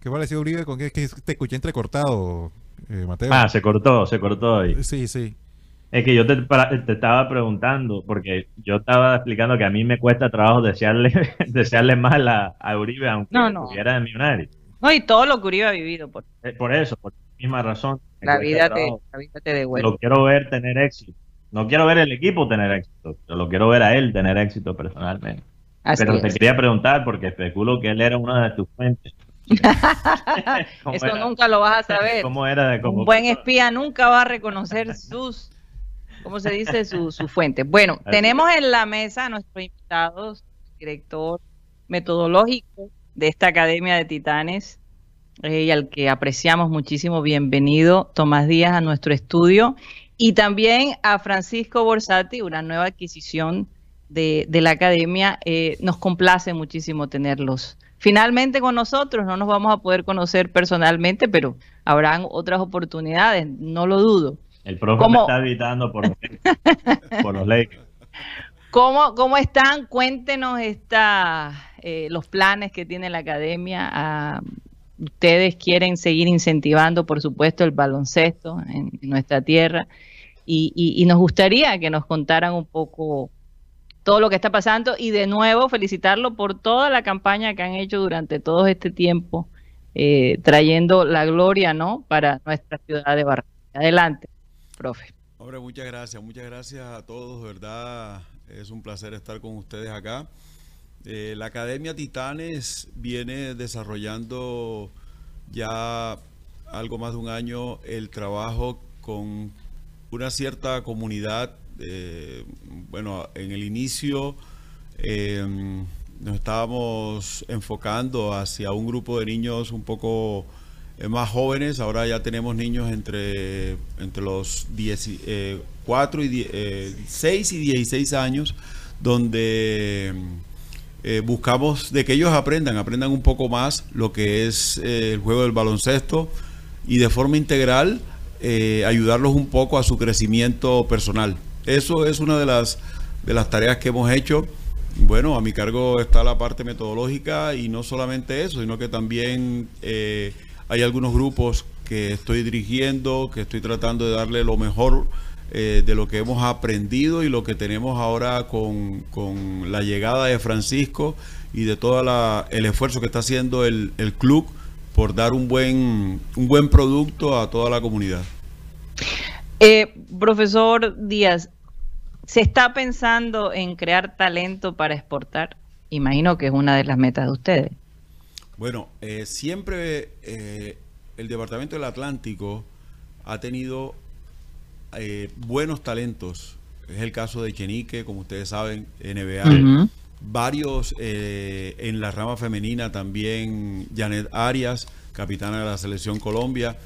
¿Qué pareció Uribe con que, que te escuché entrecortado, eh, Mateo? Ah, se cortó, se cortó ahí. sí, sí. Es que yo te, para- te estaba preguntando, porque yo estaba explicando que a mí me cuesta trabajo desearle, desearle mal a, a Uribe, aunque No, no. estuviera de millonario. No, y todo lo que Uribe ha vivido. Por Eh, Por eso, por la misma razón. la vida, te, la vida te devuelve. Lo quiero ver tener éxito. No quiero ver el equipo tener éxito, pero lo quiero ver a él tener éxito personalmente. Así pero te quería preguntar, porque especulo que él era una de tus fuentes. ¿Cómo Eso era? nunca lo vas a saber. ¿Cómo era de cómo Un buen espía nunca va a reconocer sus, ¿cómo se dice? Su, su fuente. Bueno, Así tenemos en la mesa a nuestros invitados, director metodológico de esta Academia de Titanes, eh, y al que apreciamos muchísimo. Bienvenido, Tomás Díaz, a nuestro estudio. Y también a Francisco Borsati, una nueva adquisición de, de la Academia. Eh, nos complace muchísimo tenerlos finalmente con nosotros. No nos vamos a poder conocer personalmente, pero habrán otras oportunidades, no lo dudo. El profe ¿Cómo? me está evitando por los, por los Lakers. ¿Cómo, cómo están? Cuéntenos esta, eh, los planes que tiene la academia. Ah, ustedes quieren seguir incentivando, por supuesto, el baloncesto en, en nuestra tierra. Y, y- y nos gustaría que nos contaran un poco todo lo que está pasando y de nuevo felicitarlo por toda la campaña que han hecho durante todo este tiempo, eh, trayendo la gloria ¿no? para nuestra ciudad de Barranquilla. Adelante, profe. Hombre, muchas gracias, muchas gracias a todos, verdad es un placer estar con ustedes acá. Eh, la Academia Titanes viene desarrollando ya algo más de un año el trabajo con una cierta comunidad. Eh, bueno, en el inicio eh, nos estábamos enfocando hacia un grupo de niños un poco eh, más jóvenes. Ahora ya tenemos niños entre, entre los 10, y- eh, 4 y 10, eh, 6 y 16 años, donde buscamos de que ellos aprendan, aprendan un poco más lo que es el juego del baloncesto y de forma integral ayudarlos un poco a su crecimiento personal. Eso es una de las, de las tareas que hemos hecho. Bueno, a mi cargo está la parte metodológica y no solamente eso, sino que también eh, hay algunos grupos que estoy dirigiendo, que estoy tratando de darle lo mejor eh, de lo que hemos aprendido y lo que tenemos ahora con, con la llegada de Francisco y de todo el esfuerzo que está haciendo el, el club por dar un buen, un buen producto a toda la comunidad. Eh, profesor Díaz, ¿se está pensando en crear talento para exportar? imagino que es una de las metas de ustedes. Bueno, eh, siempre eh, el Departamento del Atlántico ha tenido eh, buenos talentos. Es el caso de Chenique, como ustedes saben, NBA. Ujú. Varios eh, en la rama femenina también, Janet Arias, capitana de la selección Colombia.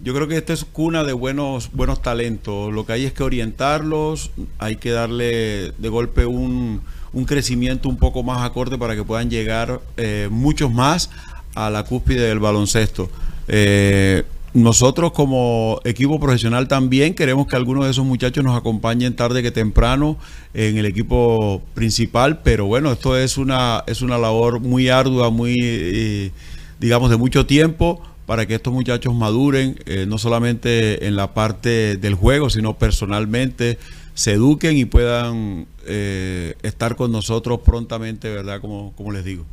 Yo creo que esta es cuna de buenos, buenos talentos. Lo que hay es que orientarlos, hay que darle de golpe un, un crecimiento un poco más acorde para que puedan llegar eh, muchos más a la cúspide del baloncesto. Eh, nosotros como equipo profesional también queremos que algunos de esos muchachos nos acompañen tarde que temprano en el equipo principal, pero bueno, esto es una, es una labor muy ardua, muy, eh, digamos, de mucho tiempo para que estos muchachos maduren, eh, no solamente en la parte del juego, sino personalmente, se eduquen y puedan eh, estar con nosotros prontamente, ¿verdad? Como, como les digo.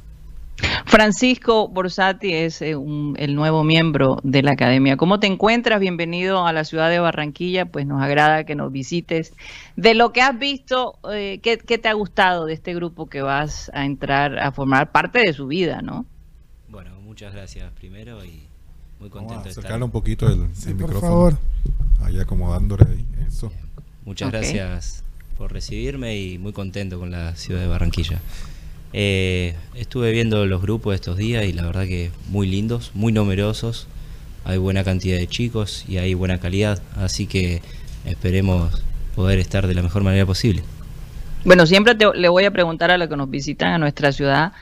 Francisco Borsati es eh, un- el nuevo miembro de la academia. ¿Cómo te encuentras? Bienvenido a la ciudad de Barranquilla. Pues nos agrada que nos visites. De lo que has visto, eh, ¿qué, qué te ha gustado de este grupo que vas a entrar a formar parte de su vida, no? Bueno, muchas gracias primero y muy Vamos contento a de estar. un poquito el, el Sí, por micrófono. favor. Ahí acomodándole ahí. Eso. Muchas gracias por recibirme y muy contento con la ciudad de Barranquilla. Eh, estuve viendo los grupos estos días y la verdad que muy lindos, muy numerosos. Hay buena cantidad de chicos y hay buena calidad, así que esperemos poder estar de la mejor manera posible. Bueno, siempre te- le voy a preguntar a los que nos visitan a nuestra ciudad,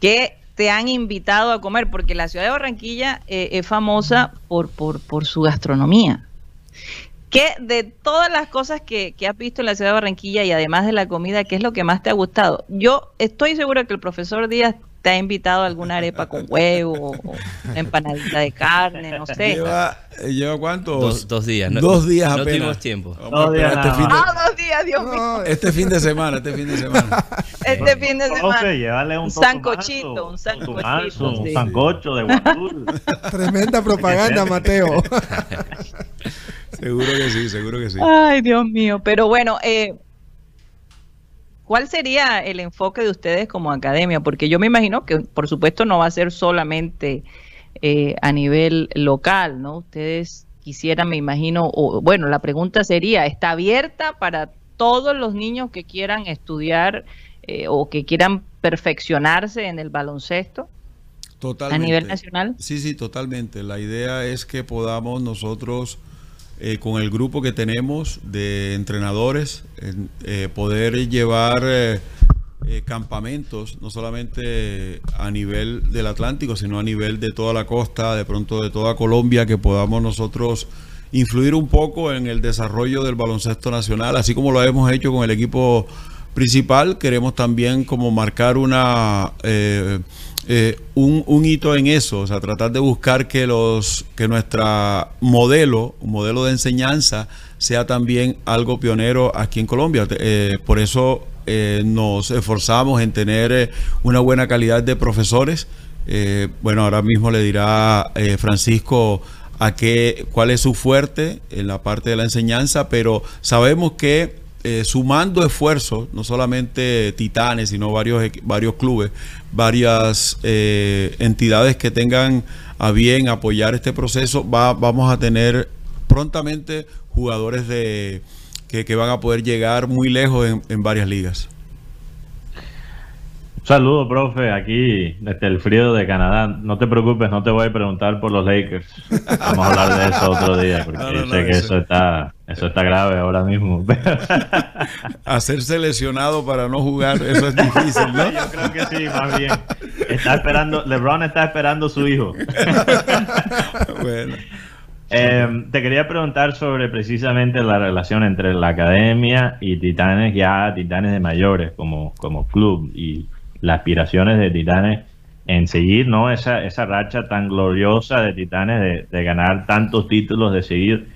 ¿qué te han invitado a comer? Porque la ciudad de Barranquilla eh, es famosa por, por, su gastronomía. ¿Qué de todas las cosas que, que has visto en la ciudad de Barranquilla y además de la comida, qué es lo que más te ha gustado? Yo estoy seguro que el profesor Díaz te ha invitado a alguna arepa con huevo, o una empanadita de carne, no sé. ¿Lleva, ¿lleva cuántos? Dos, dos días, no, Dos días no apenas. tuvimos tiempo. Dos días este fin, de, Ah, dos días, Dios mío. No, este fin de semana, este fin de semana. Este fin de Profe, semana. llévale un sancochito, un sancochito, un sí. sancocho de guatul. Tremenda propaganda, Mateo. seguro que sí, seguro que sí. Ay, Dios mío. Pero bueno, eh, ¿cuál sería el enfoque de ustedes como academia? Porque yo me imagino que, por supuesto, no va a ser solamente eh, a nivel local, ¿no? Ustedes quisieran, me imagino, o bueno, la pregunta sería, ¿está abierta para todos los niños que quieran estudiar eh, o que quieran perfeccionarse en el baloncesto a nivel nacional? Sí, sí, totalmente. La idea es que podamos nosotros, eh, con el grupo que tenemos de entrenadores, en- eh, poder llevar eh, eh, campamentos, no solamente a nivel del Atlántico, sino a nivel de toda la costa, de pronto de toda Colombia, que podamos nosotros influir un poco en el desarrollo del baloncesto nacional, así como lo hemos hecho con el equipo principal, queremos también como marcar una eh, un, hito en eso, o sea, tratar de buscar que los que nuestra modelo, modelo de enseñanza, sea también algo pionero aquí en Colombia. Eh, por eso eh, nos esforzamos en tener una buena calidad de profesores. Bueno, ahora mismo le dirá Francisco a qué, cuál es su fuerte en la parte de la enseñanza, pero sabemos que eh, sumando esfuerzos, no solamente Titanes, sino varios, varios clubes, varias eh, entidades que tengan a bien apoyar este proceso, va, vamos a tener prontamente jugadores de, que, que van a poder llegar muy lejos en, en varias ligas. Un saludo, profe, aquí desde el frío de Canadá. No te preocupes, no te voy a preguntar por los Lakers. Vamos a hablar de eso otro día, porque No, no, no, sé que eso está, eso está grave ahora mismo. A ser seleccionado para no jugar, eso es difícil, ¿no? Yo creo que sí, más bien. Está esperando, LeBron está esperando su hijo. bueno. Eh, te quería preguntar sobre precisamente la relación entre la academia y Titanes, ya Titanes de mayores como, como club y las aspiraciones de Titanes en seguir ¿no? esa, esa racha tan gloriosa de Titanes de, de ganar tantos títulos, de seguir.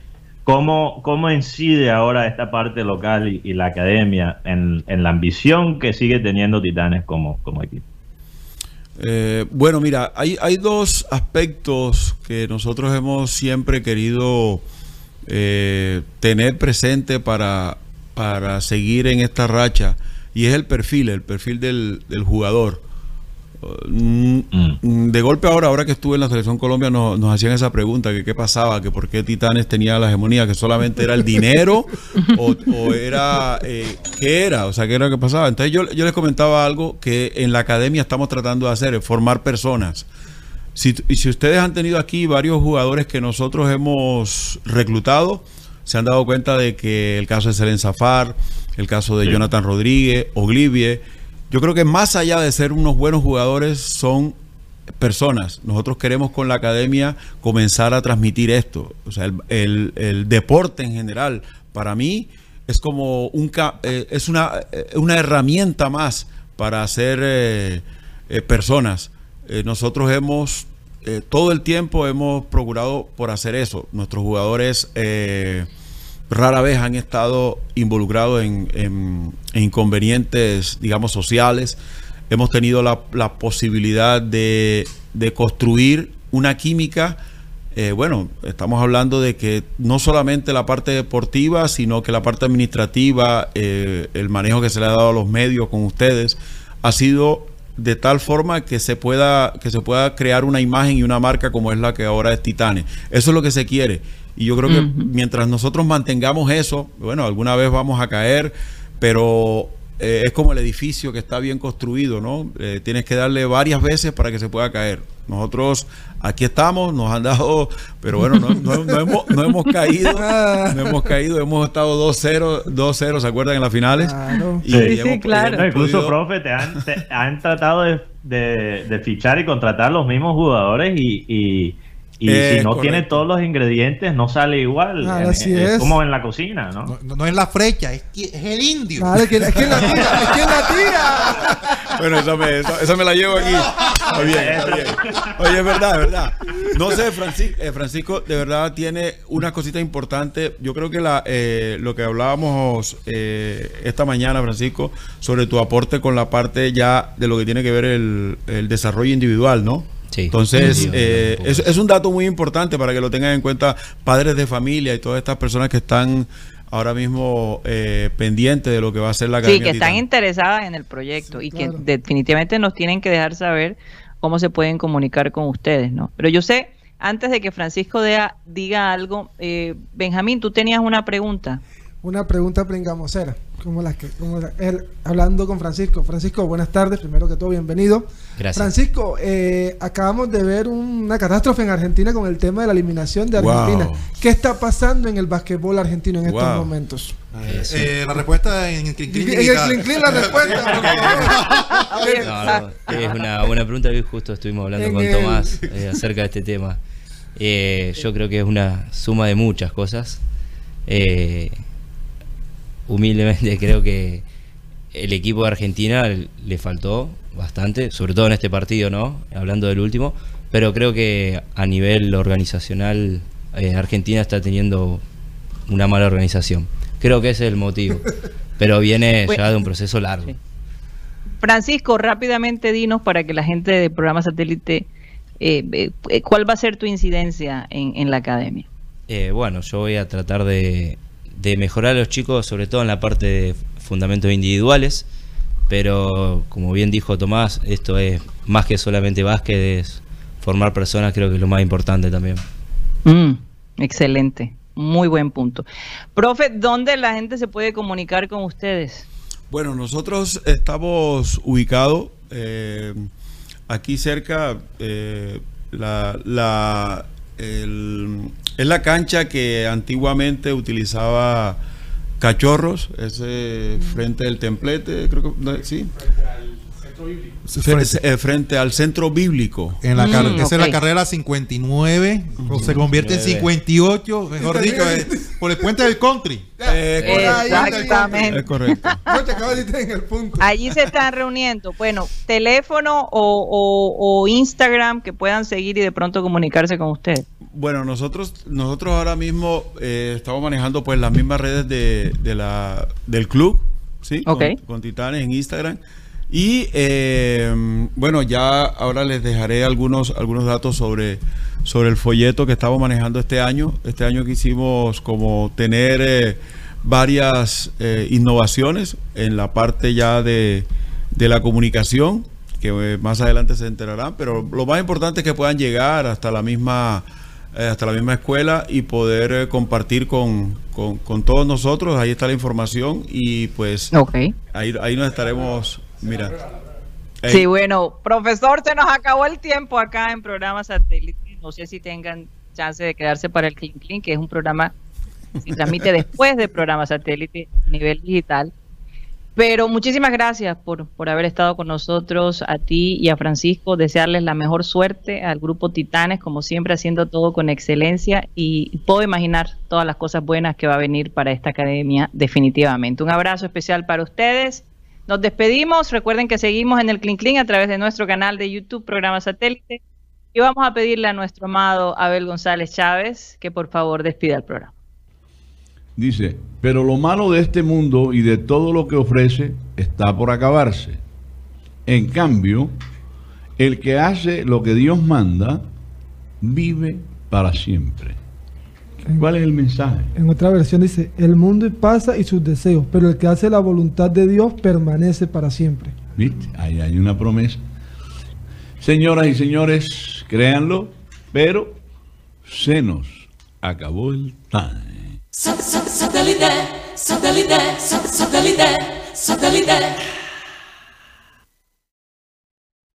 ¿Cómo, ¿Cómo incide ahora esta parte local y, la academia en, en la ambición que sigue teniendo Titanes como, como equipo? Eh, bueno, mira, hay, hay dos aspectos que nosotros hemos siempre querido eh, tener presente para, para seguir en esta racha. y es el perfil, el perfil del, del jugador. Mm, De golpe ahora, ahora que estuve en la selección Colombia, nos, nos hacían esa pregunta, que qué pasaba, que por qué Titanes tenía la hegemonía, que solamente era el dinero o, o era, eh, ¿qué era? O sea, ¿qué era lo que pasaba? Entonces yo, yo les comentaba algo que en la academia estamos tratando de hacer, es formar personas. Si, y si ustedes han tenido aquí varios jugadores que nosotros hemos reclutado, se han dado cuenta de que el caso de Selen Zafar, el caso de Sí. Jonathan Rodríguez, Oglivie, yo creo que más allá de ser unos buenos jugadores, son personas. Nosotros queremos con la academia comenzar a transmitir esto. O sea, el, deporte en general, para mí, es como un eh, es una, eh, una herramienta más para hacer eh, personas. Nosotros hemos todo el tiempo hemos procurado por hacer eso. Nuestros jugadores rara vez han estado involucrados en, en- en inconvenientes, digamos, sociales. Hemos tenido la, posibilidad de, de construir una química. eh, bueno, estamos hablando de que no solamente la parte deportiva, sino que la parte administrativa, eh, el manejo que se le ha dado a los medios con ustedes, ha sido de tal forma que se pueda que se pueda crear una imagen y una marca como es la que ahora es Titanes. Eso es lo que se quiere. Y yo creo que mientras nosotros mantengamos eso, bueno, alguna vez vamos a caer, pero eh, es como el edificio que está bien construido, ¿no? Eh, tienes que darle varias veces para que se pueda caer. Nosotros aquí estamos, nos han dado, pero bueno, no, no- no hemos, no hemos caído, no hemos caído, hemos estado 2-0, 2-0, ¿se acuerdan en las finales? Claro. Y Sí, sí, claro. No, incluso, podido- profe, te han, te han tratado de, de- de fichar y contratar los mismos jugadores y, y, y Eh, si no correcto. tiene todos los ingredientes no sale igual. Ah, En- así es, es. como en la cocina, ¿no? No, no es la flecha, es, que- es el indio. Claro, es que, la tira, es que la tira. Bueno, esa me, esa, esa me la llevo aquí. Está bien, está bien. Oye, es verdad, es verdad. No sé, Francisco, Francisco de verdad tiene una cosita importante. Yo creo que la, eh, lo que hablábamos eh, esta mañana, Francisco, sobre tu aporte con la parte ya de lo que tiene que ver el, el desarrollo individual, ¿no? Sí. Entonces, Sí, eh, es, es un dato muy importante para que lo tengan en cuenta padres de familia y todas estas personas que están ahora mismo eh, pendientes de lo que va a ser la Sí, Academia que están Titán. interesadas en el proyecto Sí, y claro. que definitivamente nos tienen que dejar saber cómo se pueden comunicar con ustedes, ¿no? Pero yo sé, antes de que Francisco dea- diga algo, eh, Benjamín, tú tenías una pregunta. Una pregunta pringamosera, como las que, como la- él, hablando con Francisco. Francisco, buenas tardes, primero que todo, bienvenido. Gracias. Francisco, eh, acabamos de ver una catástrofe en Argentina con el tema de la eliminación de Wow. Argentina. ¿Qué está pasando en el basquetbol argentino en estos momentos? Eh. Eh, la respuesta en el Clean En el Clean la respuesta, por favor. Oye, No, no, es una buena pregunta que justo estuvimos hablando En con el- Tomás eh, acerca de este tema. Eh, yo creo que es una suma de muchas cosas. Eh, humildemente creo que el equipo de Argentina le faltó bastante, sobre todo en este partido, ¿no? Hablando del último, pero creo que a nivel organizacional eh, Argentina está teniendo una mala organización. Creo que ese es el motivo, pero viene Bueno, ya de un proceso largo. sí. Francisco, rápidamente dinos para que la gente del programa satélite, eh, eh, ¿cuál va a ser tu incidencia en, en la academia? Eh, bueno, yo voy a tratar de, de mejorar a los chicos, sobre todo en la parte de fundamentos individuales, pero como bien dijo Tomás, esto es más que solamente básquet, es formar personas, creo que es lo más importante también. Mm, excelente, muy buen punto. Profe, ¿dónde la gente se puede comunicar con ustedes? Bueno, nosotros estamos ubicados eh, aquí cerca, eh, la, la, el- es la cancha que antiguamente utilizaba Cachorros, ese frente del templete, creo que sí. Frente, eh, frente al centro bíblico. En la Mm, esa es la carrera 59, o se convierte en 58, mejor dicho, eh, por el puente del country. Eh, Exactamente. es correcto. Allí se están reuniendo. Bueno, teléfono o, o- o Instagram que puedan seguir y de pronto comunicarse con ustedes. Bueno, nosotros, nosotros ahora mismo eh, estamos manejando pues las mismas redes de, de la, del club, ¿sí? Con, con Titanes en Instagram. Y eh, bueno, ya ahora les dejaré algunos, algunos datos sobre, sobre el folleto que estamos manejando este año. Este año quisimos como tener eh, varias eh, innovaciones en la parte ya de, de la comunicación, que eh, más adelante se enterarán, pero lo más importante es que puedan llegar hasta la misma hasta la misma escuela y poder compartir con, con- con todos nosotros. Ahí está la información y pues ahí, ahí nos estaremos, mira. Ey, Sí, bueno, profesor, se nos acabó el tiempo acá en programa satélite. No sé si tengan chance de quedarse para el Clean Clean, que es un programa que se transmite después del programa satélite a nivel digital. Pero muchísimas gracias por, por haber estado con nosotros, a ti y a Francisco. Desearles la mejor suerte al grupo Titanes, como siempre, haciendo todo con excelencia. Y puedo imaginar todas las cosas buenas que va a venir para esta academia, definitivamente. Un abrazo especial para ustedes. Nos despedimos. Recuerden que seguimos en el Clean Clean a través de nuestro canal de YouTube, programa satélite. Y vamos a pedirle a nuestro amado Abel González Chávez que por favor despida el programa. Dice, pero lo malo de este mundo y de todo lo que ofrece está por acabarse. En cambio, el que hace lo que Dios manda, vive para siempre. ¿Cuál es el mensaje? En otra versión dice, el mundo pasa y sus deseos, pero el que hace la voluntad de Dios permanece para siempre. ¿Viste? Ahí hay una promesa. Señoras y señores, créanlo, pero se nos acabó el time.